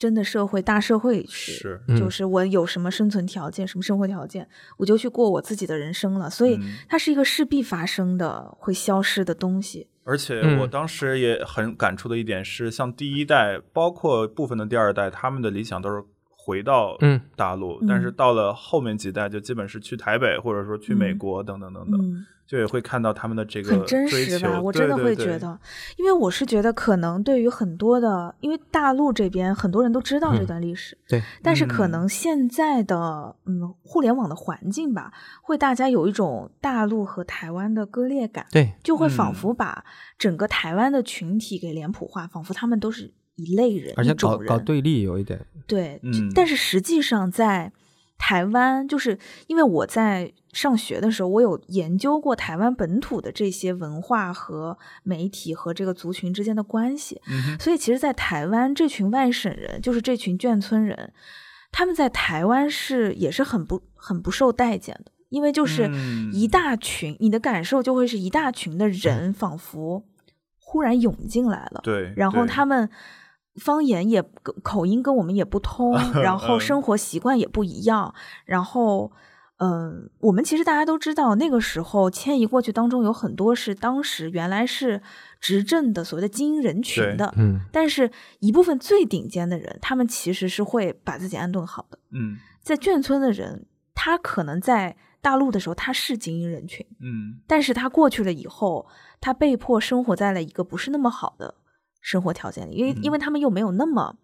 真的社会大社会里去。就是我有什么生存条件，什么生活条件，我就去过我自己的人生了。所以嗯它是一个势必发生的、会消失的东西。而且嗯。我当时也很感触的一点是，像第一代，包括部分的第二代，他们的理想都是回到嗯。大陆，嗯。但是到了后面几代，就基本是去台北，或者说去美嗯。国等等等等，嗯。就也会看到他们的这个很真实吧？我真的对对对会觉得，因为我是觉得可能对于很多的，因为大陆这边很多人都知道这嗯。段历史，对，但是可嗯能现在的嗯互联网的环境吧，会大家有一种大陆和台湾的割裂感，对，就会仿嗯。佛把整个台湾的群体给脸谱化，仿佛他们都是一类人，而且搞搞对立有一点，对，嗯。但是实际上在台湾，就是因为我在上学的时候，我有研究过台湾本土的这些文化和媒体和这个族群之间的关系，嗯所以其实，在台湾这群外省人，就是这群眷村人，他们在台湾是也是很不很不受待见的，因为就是嗯。一大群，你的感受就会是一大群的人仿佛忽然涌进来了，对，然后他们方言也口音跟我们也不通，然后嗯生活习惯也不一样，然后。嗯，我们其实大家都知道，那个时候迁移过去当中有很多是当时原来是执政的所谓的精英人群的，嗯但是一部分最顶尖的人，他们其实是会把自己安顿好的。嗯在眷村的人，他可能在大陆的时候他是精英人群，嗯但是他过去了以后，他被迫生活在了一个不是那么好的生活条件里，因为、嗯因为他们又没有那么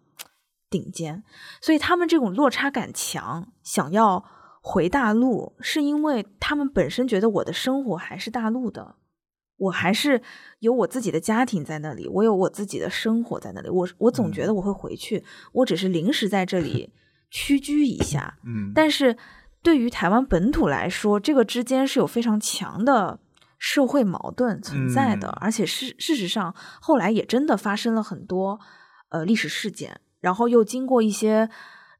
顶尖，所以他们这种落差感强，想要回大陆，是因为他们本身觉得我的生活还是大陆的。我还是有我自己的家庭在那里，我有我自己的生活在那里。我我总觉得我会回去，我只是临时在这里 屈居一下。嗯，但是对于台湾本土来说，这个之间是有非常强的社会矛盾存在的，嗯而且事事实上后来也真的发生了很多呃历史事件，然后又经过一些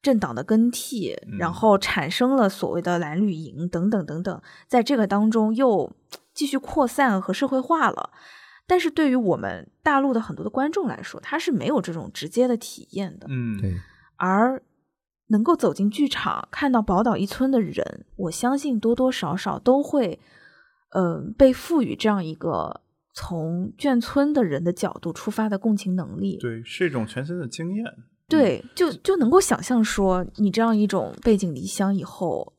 政党的更替，然嗯后产生了所谓的蓝绿营等等等等，在这个当中又 继续扩散和社会化了。但是对于我们大陆的很多的观众来说，他是没有这种直接的体验的。嗯对，而能够走进剧场看到宝岛一村的人，我相信多多少少都会，呃，被赋予这样一个从眷村的人的角度出发的共情能力。对，是一种全新的经验。对，就就能够想象说，你这样一种背井离乡以后，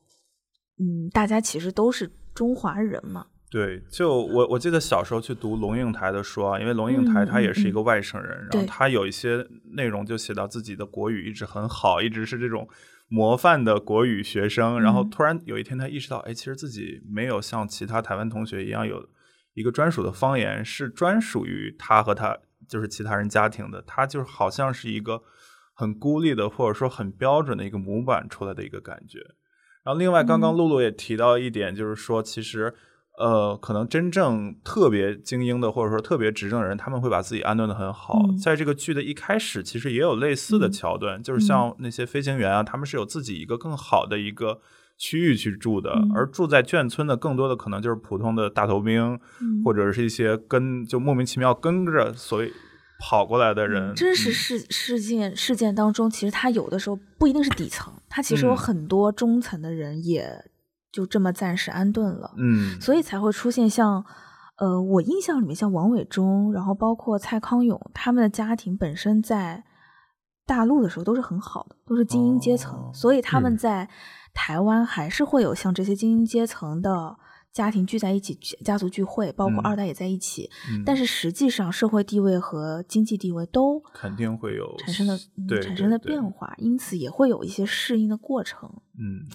嗯，大家其实都是中华人嘛。对，就我我记得小时候去读龙应台的书啊，因为龙应台他也是一个外省人，然后他有一些内容就写到自己的国语一直很好，一直是这种模范的国语学生，然后嗯。突然有一天他意识到，哎，其实自己没有像其他台湾同学一样有一个专属的方言，是专属于他和他就是其他人家庭的，他就好像是一个很孤立的或者说很标准的一个模板出来的一个感觉。然后另外，刚刚嗯。露露也提到一点，就是说，其实，呃，可能真正特别精英的，或者说特别执政的人，他们会把自己安顿的很好。嗯。在这个剧的一开始，其实也有类似的嗯。桥段，就是像那些飞行员啊，他们是有自己一个更好的一个区域去住的，嗯。而住在眷村的，更多的可能就是普通的大头兵，嗯。或者是一些跟就莫名其妙跟着所谓跑过来的人。真实嗯。事事件事件当中，其实他有的时候不一定是底层，他其实有嗯。很多中层的人也就这么暂时安顿了，嗯，所以才会出现像呃，我印象里面像王伟忠，然后包括蔡康永，他们的家庭本身在大陆的时候都是很好的，都是精英阶层，哦所以他们嗯在台湾还是会有像这些精英阶层的。家庭聚在一起，家族聚会，包括嗯二代也在一起，嗯但是实际上社会地位和经济地位都肯定会有产生的、嗯对产生了对对变化，因此也会有一些适应的过程。嗯。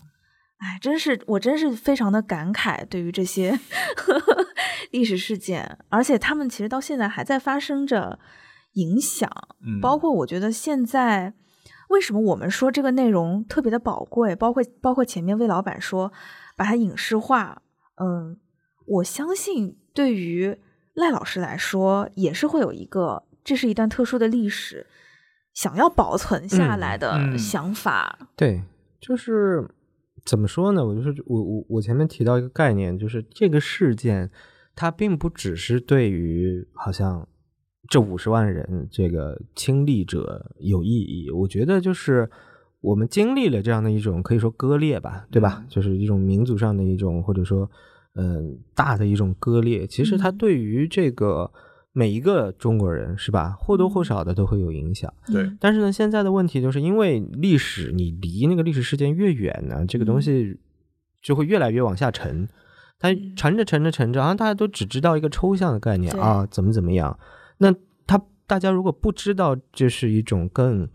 哎，真是我真是非常的感慨，对于这些 历史事件，而且他们其实到现在还在发生着影响，嗯。包括我觉得现在为什么我们说这个内容特别的宝贵，包括包括前面魏老板说把它影视化，嗯，我相信对于赖老师来说也是会有一个这是一段特殊的历史，想要保存下嗯来的嗯。想法，对，就是怎么说呢？我就是我我我前面提到一个概念，就是这个事件，它并不只是对于好像这五十万人这个亲历者有意义。我觉得就是我们经历了这样的一种可以说割裂吧，对吧？嗯就是一种民族上的一种或者说嗯、大的一种割裂。其实它嗯对于这个每一个中国人是吧，或多或少的都会有影响。对嗯但是呢，现在的问题就是因为历史，你离那个历史事件越远呢，这个东西就会越来越往下沉。它沉着沉着沉着，好像大家都只知道一个抽象的概念啊，怎么怎么样。那他大家如果不知道这是一种更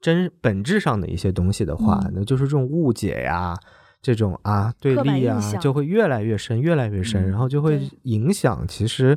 真本质上的一些东西的话，嗯那就是这种误解呀，这种啊对立啊就会越来越深，越来越深，嗯然后就会影响。其实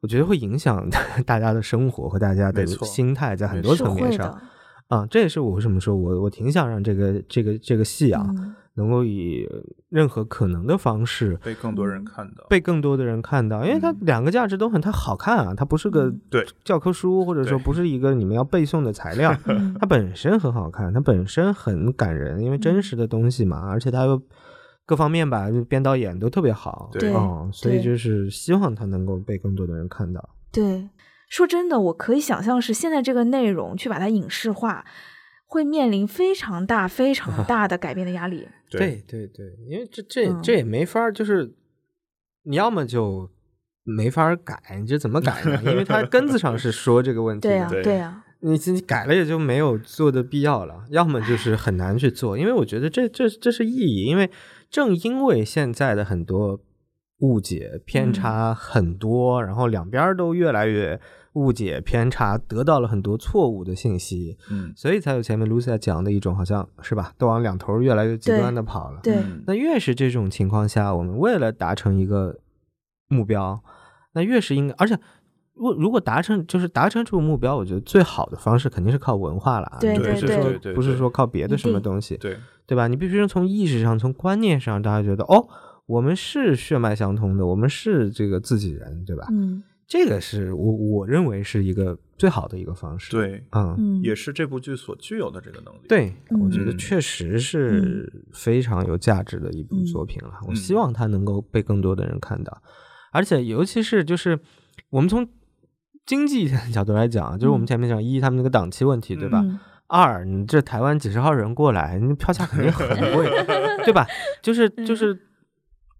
我觉得会影响 大家的生活和大家的心态，在很多层面上。啊，这也是我为什么说我我挺想让这个这个这个戏啊，嗯。能够以任何可能的方式被更多人看到。被更多的人看到，因为它嗯。两个价值都很，它好看啊，它不是个教科书，或者说不是一个你们要背诵的材料，嗯。它本身很好看，它本身很感人，因为真实的东西嘛，而且它又各方面吧，就编导演都特别好，对哦，所以就是希望他能够被更多的人看到。对，说真的，我可以想象是现在这个内容去把它影视化，会面临非常大、非常 大的改变的压力。对对对，因为这这嗯这也没法儿，就是你要么就没法改，你这怎么改呢？因为它根子上是说这个问题的，对呀、对对呀、你自己改了也就没有做的必要了，要么就是很难去做，因为我觉得这这这是意义，因为正因为现在的很多误解偏差很多，然后两边都越来越误解偏差，得到了很多错误的信息，嗯，所以才有前面 Lucia 讲的一种好像是吧，都往两头越来越极端的跑了。对，嗯。那越是这种情况下，我们为了达成一个目标，那越是应该，而且如果如果达成就是达成这个目标，我觉得最好的方式肯定是靠文化了啊，对对不是说对对不是说靠别的什么东西，对，对吧？你必须是从意识上、从观念上，大家觉得哦，我们是血脉相通的，我们是这个自己人，对吧？嗯这个是我我认为是一个最好的一个方式。，对，嗯。嗯，也是这部剧所具有的这个能力。，对，嗯我觉得嗯确实是非常有价值的一部作品了。我嗯希望它能够被更多的人看到，而且尤其是就是我们从经济角度来讲啊，就是我们嗯前面讲一他们那个档期问题，对吧？嗯二，你这台湾几十号人过来，你票价肯定很贵，对吧？就是嗯就是。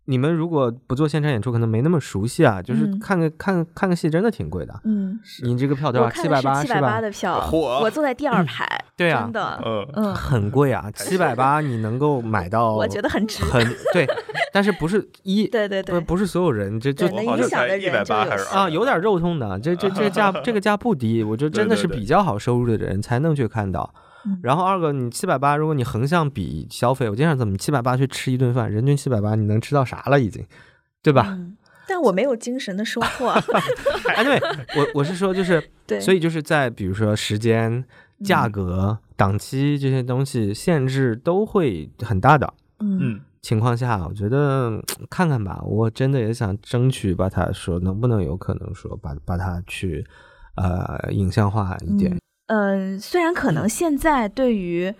你们如果不做现场演出，可能没那么熟悉啊。就是嗯看个看看个戏，真的挺贵的。嗯，你这个票多少？七百八吧七百八？的票，嚯我坐在第二排，对啊真的，呃，嗯，很贵啊，七百八你能够买到，我觉得很值。很对，但是不是一对对对，不不是所有人，这这对能我好像影响的才一百八还是啊有点肉痛的，这这这价 这个价不低，我觉得真的是比较好收入的人才能去看到嗯。然后二个，你七百八，如果你横向比消费，我经常怎么七百八去吃一顿饭，人均七百八，你能吃到啥了已经，对吧？嗯，但我没有精神的收获。啊，对我我是说就是，对，所以就是在比如说时间、价嗯格、档期这些东西限制都会很大的。嗯嗯，情况下，我觉得嗯看看吧，我真的也想争取把它说，能不能有可能说把把它去呃影像化一点。嗯、虽然可能现在对于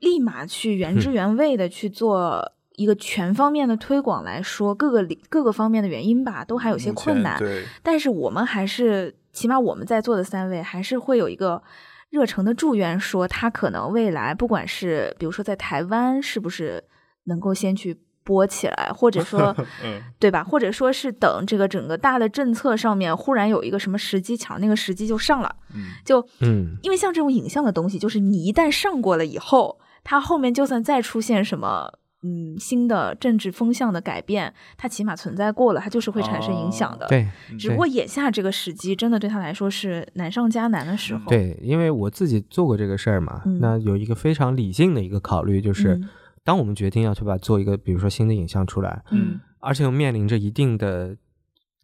立马去原汁原味的去做一个全方面的推广来说，各个各个方面的原因吧，都还有些困难。对，但是我们还是，起码我们在座的三位还是会有一个热诚的祝愿，说他可能未来不管是比如说在台湾是不是能够先去播起来，或者说 嗯，对吧？或者说是等这个整个大的政策上面忽然有一个什么时机，抢那个时机就上了，嗯，就嗯，因为像这种影像的东西，就是你一旦上过了以后，它后面就算再出现什么。嗯，新的政治风向的改变，它起码存在过了，它就是会产生影响的。对只不过眼下这个时机，真的对他来说是难上加难的时候。对，因为我自己做过这个事儿嘛，嗯那有一个非常理性的一个考虑，就是、嗯当我们决定要去把做一个比如说新的影像出来，嗯。而且又面临着一定的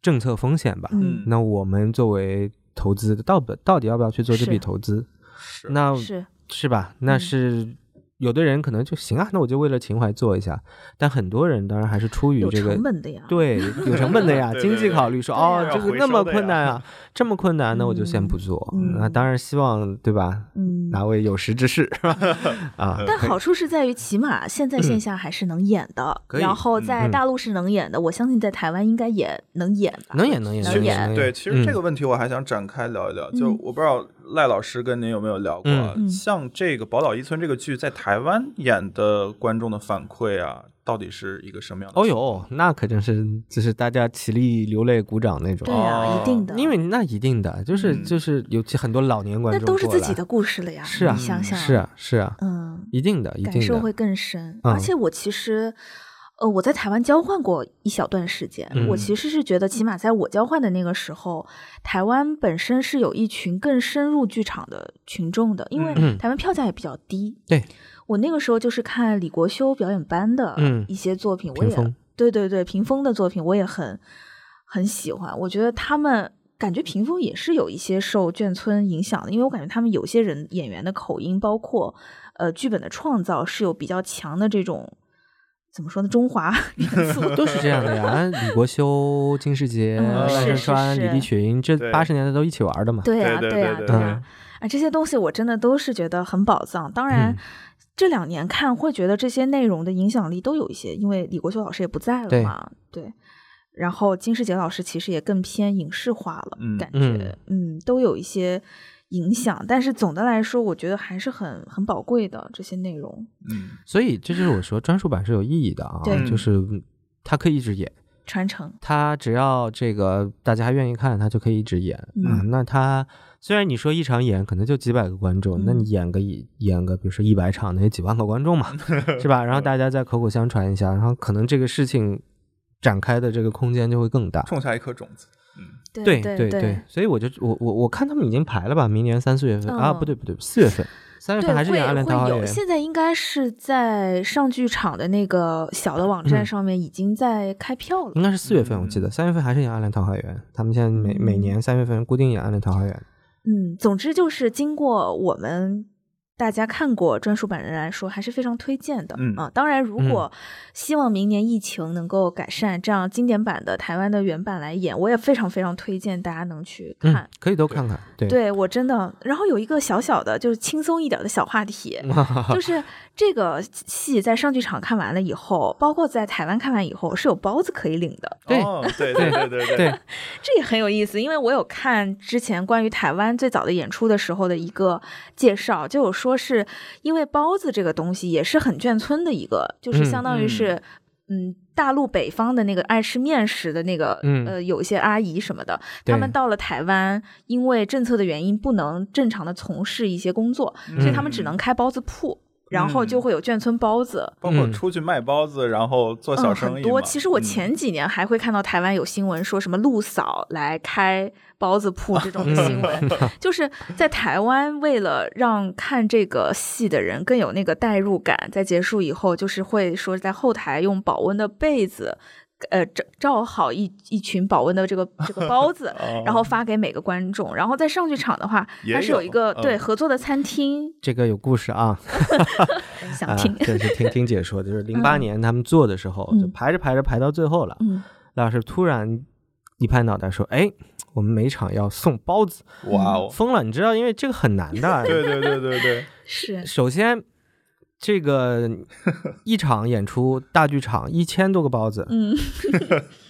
政策风险吧，嗯，那我们作为投资的，到不到底要不要去做这笔投资？是，那是。是吧？那嗯。是有的人可能就行啊，那我就为了情怀做一下。但很多人当然还是出于这个成本的呀。对有成本的呀，经济考虑说哦，这个那么困难啊，这么困难，那我就先不做。嗯那当然希望对吧？嗯，哪位有识之士是吧？啊，但好处是在于，起码现在线下还是能演的，然后在嗯大陆是能演的，我相信在台湾应该也能演吧。能演能演能演对，其实这个嗯问题我还想展开聊一聊，就嗯我不知道赖老师跟您有没有聊过像这个《宝岛一村》这个剧在台湾演的观众的反馈啊，到底是一个什么样的？哦哟，，那可真是就是大家起立流泪鼓掌那种对。啊，哦一定的，因为那一定的，就是嗯就是尤其很多老年观众那，都是自己的，故事了呀。是啊你想想，是啊是啊，嗯，一定的，一定的。感受会更深。嗯而且我其实，呃，我在台湾交换过一小段时间，嗯我其实是觉得，起码在我交换的那个时候，台湾本身是有一群更深入剧场的群众的，因为嗯台湾票价也比较低。对我那个时候就是看李国修表演班的嗯一些作品，我也对对对屏风的作品我也很很喜欢。我觉得他们感觉屏风也是有一些受眷村影响的，因为我感觉他们有些人演员的口音，包括呃剧本的创造是有比较强的这种怎么说呢中华 元素。都是这样的呀，李国修、金世杰、嗯赖声川、李立群，这八十年代都一起玩的嘛。对呀、对对呀、对对呀、嗯啊，这些东西我真的都是觉得很宝藏。当然，嗯这两年看会觉得这些内容的影响力都有一些，因为李国修老师也不在了嘛，对。然后金世杰老师其实也更偏影视化了，嗯感觉嗯都有一些影响。但是总的来说，我觉得还是很很宝贵的这些内容嗯所以这就是我说专属版是有意义的啊对，就是它可以一直演，传承。它只要这个大家愿意看，它就可以一直演啊。嗯那它虽然你说一场演可能就几百个观众，嗯那你演个一演个比如说一百场，那也几万个观众嘛，是吧？然后大家再口口相传一下，然后可能这个事情展开的这个空间就会更大。种下一颗种子。嗯，对对对所以我就我我我看他们已经排了吧，明年三四月份、啊，嗯不对不对，四月份，三月，份还是演《暗。恋桃花源》。现在应该是在上剧场的那个小的网站嗯上面已经在开票了。应该是四月份，我嗯记得三月份还是演《暗恋桃花源》，他们现在每每嗯年三月份固定演《暗恋桃花源》。嗯，总之就是经过我们大家看过专属版的人来说，还是非常推荐的。嗯啊，当然，如果希望明年疫情能够改善，这样经典版的台湾的原版来演，我也非常非常推荐大家能去看。嗯，可以都看看。对，对我真的，然后有一个小小的，就是轻松一点的小话题，就是这个戏在上剧场看完了以后，包括在台湾看完以后，是有包子可以领的。对哦对对对对对，这也很有意思，因为我有看之前关于台湾最早的演出的时候的一个介绍，就有说是因为包子这个东西也是很眷村的一个，就是相当于是嗯大陆北方的那个爱吃面食的那个、嗯呃有一些阿姨什么的，他们到了台湾，因为政策的原因不能正常的从事一些工作，嗯所以他们只能开包子铺。然后就会有眷村包子，包括嗯。出去卖包子，然后做小嗯，生意很多。其实我嗯。前几年还会看到台湾有新闻说什么陆嫂来开包子铺这种的新闻，就是在台湾为了让看这个戏的人更有那个代入感，在结束以后就是会说在后台用保温的被子。呃，照照好一一群保温的这个这个包子，哦然后发给每个观众。然后在上剧场的话，也它是有一个有嗯对合作的餐厅，这个有故事啊，啊想听，这是听听姐说的，就是零八年他们做的时候，排着排着排到最后了，嗯赖老师突然一拍脑袋说：“哎，我们每场要送包子，哇哦，疯了！你知道，因为这个很难的。对对对对对，是首先，这个 一场演出大剧场一千多个包子，嗯，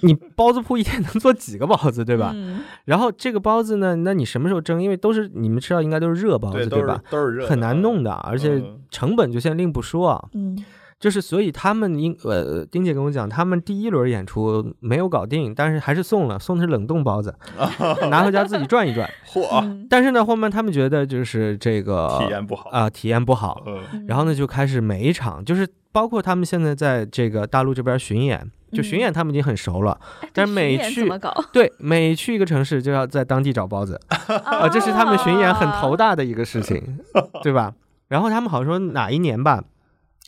你包子铺一天能做几个包子，对吧？嗯然后这个包子呢，那你什么时候蒸？因为都是你们吃到应该都是热包子，对吧？都是热，很难弄的，而且嗯成本就先另不说啊。嗯就是所以他们应呃，丁姐跟我讲，他们第一轮演出没有搞定，但是还是送了，送的是冷冻包子，拿回家自己转一转。嚯，嗯但是呢，后面他们觉得就是这个体验不好啊、体验不好，嗯然后呢就开始每一场就是。包括他们现在在这个大陆这边巡演，就巡演他们已经很熟了。哎但是每去怎么搞？对，每去一个城市就要在当地找包子，啊，这是他们巡演很头大的一个事情，对吧？然后他们好像说哪一年吧，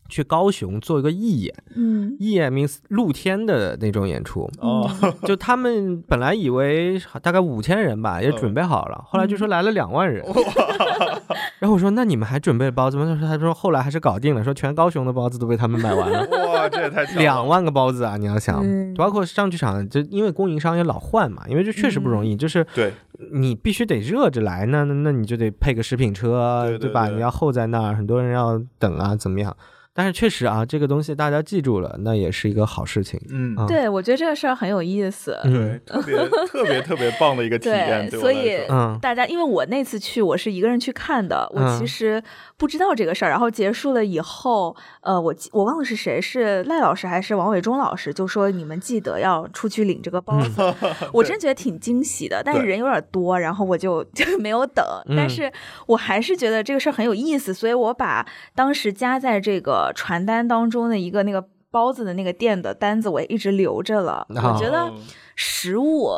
去高雄做一个义演，嗯义演 means 露天的那种演出，哦，就他们本来以为大概五千人吧，也准备好了，后来就说来了两万人。然后我说那你们还准备包子吗？他说他说后来还是搞定了，说全高雄的包子都被他们买完了。哇，这也太两万个包子啊！你要想，嗯包括上剧场，就因为供应商也老换嘛，因为这确实不容易，就是对你必须得热着来，那那那你就得配个食品车，对对吧？你要候在那儿，很多人要等啊，怎么样？但是确实啊，这个东西大家记住了，那也是一个好事情。嗯，啊对，我觉得这个事儿很有意思。嗯对，特别 特别特别棒的一个体验，对我所以大家，因为我那次去我是一个人去看的，我嗯其实不知道这个事儿。然后结束了以后，呃，我我忘了是谁，是赖老师还是王伟忠老师，就说你们记得要出去领这个包子。我真觉得挺惊喜的，但是人有点多，然后我就就没有等。嗯但是我还是觉得这个事儿很有意思，所以我把当时加在这个传单当中的一个那个包子的那个店的单子，我也一直留着了。我觉得哦食物。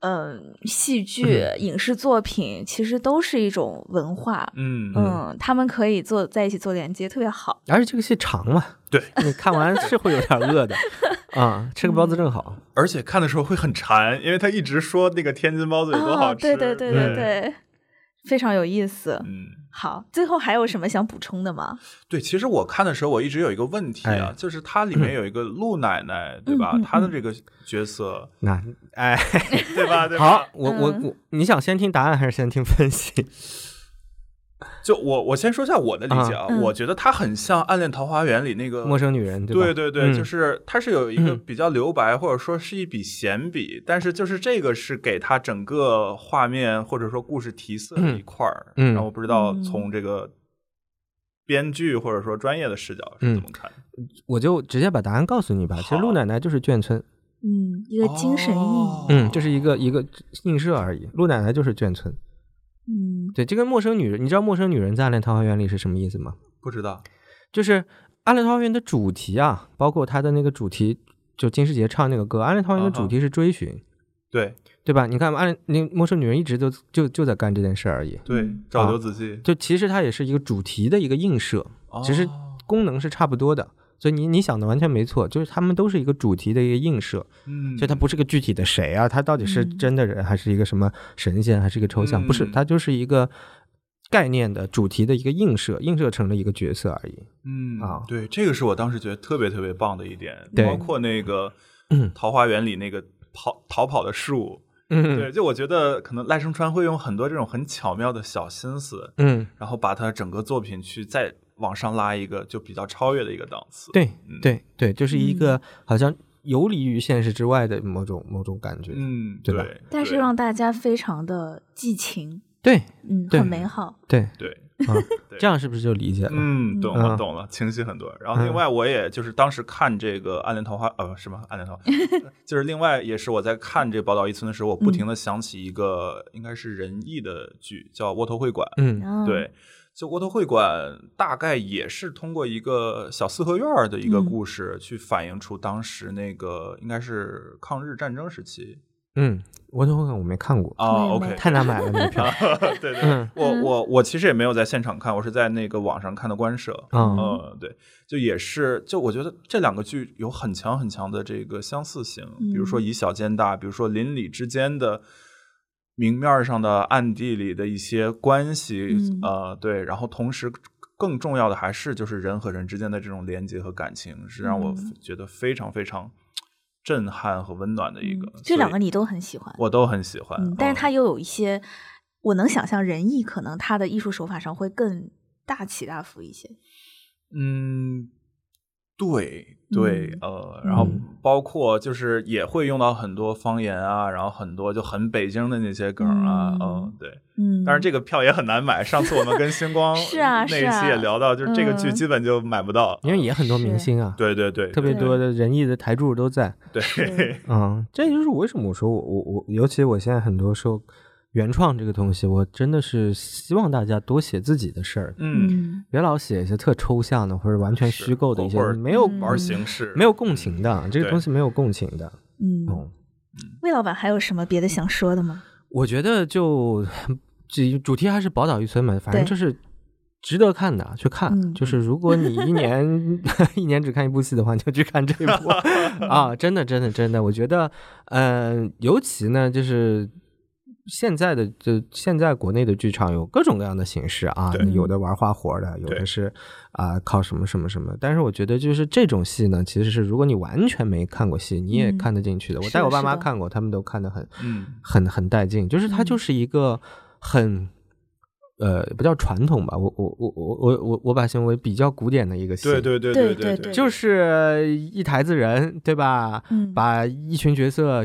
嗯，戏剧、影视作品其实都是一种文化，嗯嗯，他们可以做在一起做连接，特别好。而且这个戏长嘛，对你看完是会有点饿的 啊，吃个包子正好。而且看的时候会很馋，因为他一直说那个天津包子有多好哦，吃，对对对对对，非常有意思。嗯。好，最后还有什么想补充的吗？对，其实我看的时候，我一直有一个问题啊，哎就是它里面有一个陆奶奶，对吧？她的这个角色，那哎，对吧？对吧？好，我我嗯我，你想先听答案还是先听分析？就我我先说一下我的理解啊，嗯我觉得她很像《暗恋桃花源》里那个陌生女人，吧？对对对，嗯就是它是有一个嗯比较留白，或者说是一笔闲笔，但是就是这个是给它整个画面或者说故事提色的一块儿。然后我不知道嗯从这个编剧或者说专业的视角是怎么看？我就直接把答案告诉你吧。其实陆奶奶就是眷村，嗯，一个精神意哦义。嗯，就是一个一个映射而已。陆奶奶就是眷村。嗯对，这跟陌生女人，你知道陌生女人在《暗恋桃花源》里是什么意思吗？不知道。就是《暗恋桃花源》的主题啊，包括它的那个主题，就金世杰唱那个歌，《暗恋桃花源》的主题是追寻，对对吧？你看，暗恋那陌生女人一直都就就在干这件事而已。对嗯，找啊刘子骥，就其实它也是一个主题的一个映射，只是哦功能是差不多的。所以你你想的完全没错，就是他们都是一个主题的一个映射，嗯，所以它不是个具体的谁啊，他到底是嗯。真的人还是一个什么神仙，还是一个抽象？不是，嗯。它就是一个概念的主题的一个映射，映射成了一个角色而已。嗯啊。对，这个是我当时觉得特别特别棒的一点，对包括那个嗯。桃花源里那个跑逃跑的树，嗯。对，就我觉得可能赖声川会用很多这种很巧妙的小心思，嗯，然后把他整个作品去再往上拉一个就比较超越的一个档次。对嗯对对，就是一个好像游离于现实之外的某种某种感觉。嗯，对吧，但是让大家非常的寄情，对嗯，很美好。对对，这样是不是就理解了？嗯，懂了嗯懂了，清晰很多。然后另外我也就是当时看这个《暗恋桃花》呃，是吗？《暗恋桃花 》就是另外也是我在看这《宝岛一村》的时候，我不停的想起一个应该是仁义的剧，叫《窝头会馆》。嗯嗯，对，就窝头会馆大概也是通过一个小四合院儿的一个嗯故事，去反映出当时那个应该是抗日战争时期嗯，我都我没看过，啊。我也 OK，太难买了那个票。对对，嗯我我我其实也没有在现场看，我是在那个网上看的官舍。嗯呃，对，就也是，就我觉得这两个剧有很强很强的这个相似性，比如说嗯以小见大，比如说邻里之间的明面上的、暗地里的一些关系，嗯呃，对，然后同时更重要的还是就是人和人之间的这种连接和感情，是让我嗯觉得非常非常震撼和温暖的一个。嗯这两个你都很喜欢，我都很喜欢，嗯，但是嗯它又有一些，我能想象仁义可能他的艺术手法上会更大起大伏一些。嗯，对对，嗯呃，然后嗯。包括就是也会用到很多方言啊，然后很多就很北京的那些梗啊，嗯嗯，对。嗯，但是这个票也很难买，上次我们跟星光 是啊那一期也聊到，就是这个剧嗯。基本就买不到，因为也很多明星啊，对对对，特别多。的仁义的台柱都在。对。嗯，这就是为什么我说我我我，尤其我现在很多时候原创这个东西，我真的是希望大家多写自己的事儿，嗯，嗯别老写一些特抽象的或者完全虚构的一些没有嗯玩形式没有共情的这个东西没有共情的。嗯，哦，魏老板还有什么别的想说的吗？我觉得就这主题还是宝岛一村嘛，反正就是值得看的，去看。嗯就是如果你一年 一年只看一部戏的话，你就去看这部 啊！真的，真的，真的，我觉得，呃，尤其呢，就是。现在的就现在国内的剧场有各种各样的形式啊，有的玩花活的，有的是啊、靠什么什么什么。但是我觉得就是这种戏呢，其实是如果你完全没看过戏，你也嗯。看得进去的。我带我爸妈看过，他们都看得很嗯。很很带劲，就是它嗯。就是一个很呃，不叫传统吧，我我我我我我我把它形容为比较古典的一个戏，对对对对对对。就是一台子人，对吧？嗯。把一群角色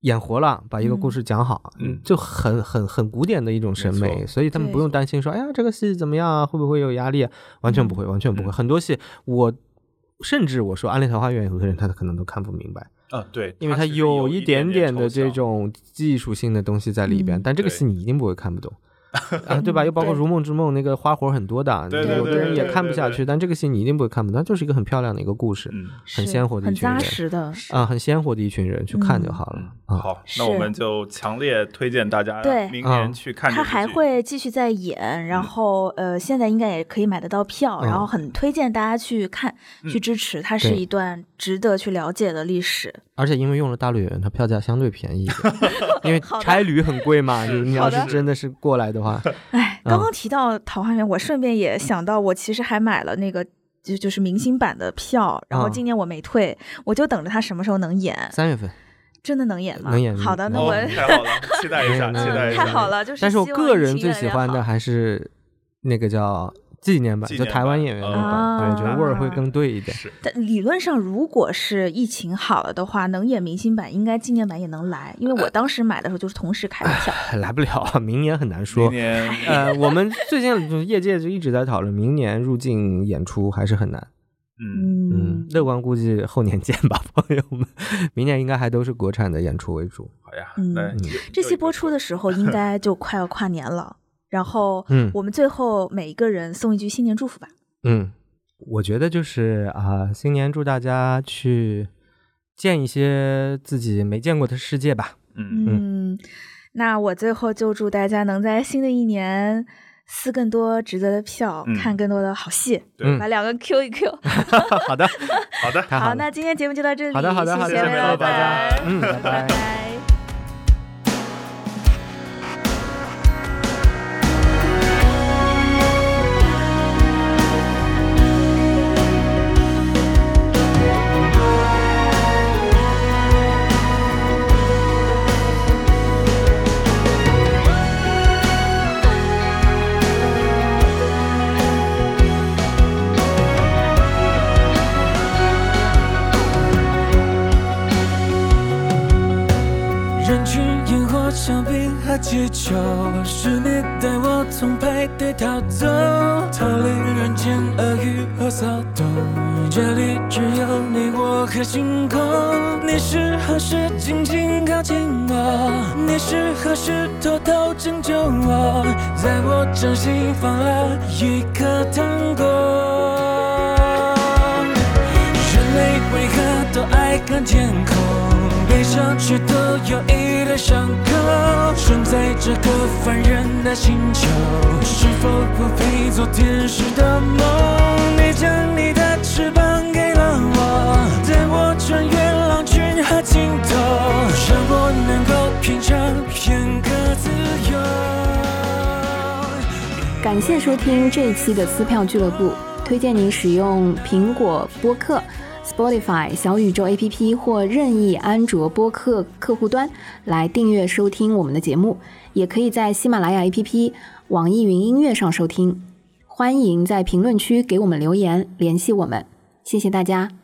演活了，把一个嗯故事讲好，嗯就很很很古典的一种审美，所以他们不用担心说，哎呀，这个戏怎么样啊，会不会有压力啊？完全不会，完全不会。嗯很多戏我甚至我说《暗恋桃花源》，有的人他可能都看不明白，啊，对，因为它它其实有一点点的这种技术性的东西在里边，嗯但这个戏你一定不会看不懂。啊，对吧？又包括《如梦之梦》那个花活很多的，对对有的人也看不下去，但这个戏你一定不会看不懂，它就是一个很漂亮的一个故事。嗯很鲜活的一群人实的。啊，很鲜活的一群人去看就好了、嗯，啊。好，那我们就强烈推荐大家对明啊年去看这他还会继续在演，然后呃，现在应该也可以买得到票，然后嗯很推荐大家去看、去支持，它是一段值得去了解的历史。而且因为用了大绿园，它票价相对便宜一点，因为差旅很贵嘛。你你要是真的是过来的话，哎，嗯刚刚提到桃花源，我顺便也想到，我其实还买了那个。就就是明星版的票，然后啊今年我没退，我就等着他什么时候能演，三月份。真的能演吗？能演好的，那哦我、太好了，期待一下，嗯期待一下。太好了，就是但是我个人最喜欢的还是那个叫纪念版，就台湾演员的版，我觉得味儿会更对一点。但理论上，如果是疫情好了的话，能演明星版，应该纪念版也能来，因为我当时买的时候就是同时开的票。来不了，明年很难明说。年呃，我们最近就是业界就一直在讨论，明年入境演出还是很难。嗯嗯，乐观估计后年见吧，朋友们。明年应该还都是国产的演出为主。好呀，嗯这期播出的时候，应该就快要跨年了。然后，嗯我们最后每一个人送一句新年祝福吧。嗯，我觉得就是啊、新年祝大家去见一些自己没见过的世界吧。嗯嗯，那我最后就祝大家能在新的一年撕更多值得的票，嗯看更多的好戏，对把两个 Q 一 Q。好的，好的，好。那今天节目就到这里。好的好的好的谢谢谢谢拜大家拜嗯拜拜槟和气球，是你带我从派对逃走，逃离人间恶语和骚动。这里只有你我和星空。你是何时紧紧靠近我？你是何时偷偷拯救我？在我掌心放了一颗糖果。人类为何都爱看天空？悲伤却都有一点伤口。生在这个凡人的星球，是否不配做天使的梦？你将你的翅膀给了我，带我穿越狼群和尽头，让我能够品尝片刻自由。感谢收听这一期的撕票俱乐部，推荐您使用苹果播客、Spotify、小宇宙 APP 或任意安卓播客客户端来订阅收听我们的节目，也可以在喜马拉雅 APP、网易云音乐上收听。欢迎在评论区给我们留言，联系我们，谢谢大家。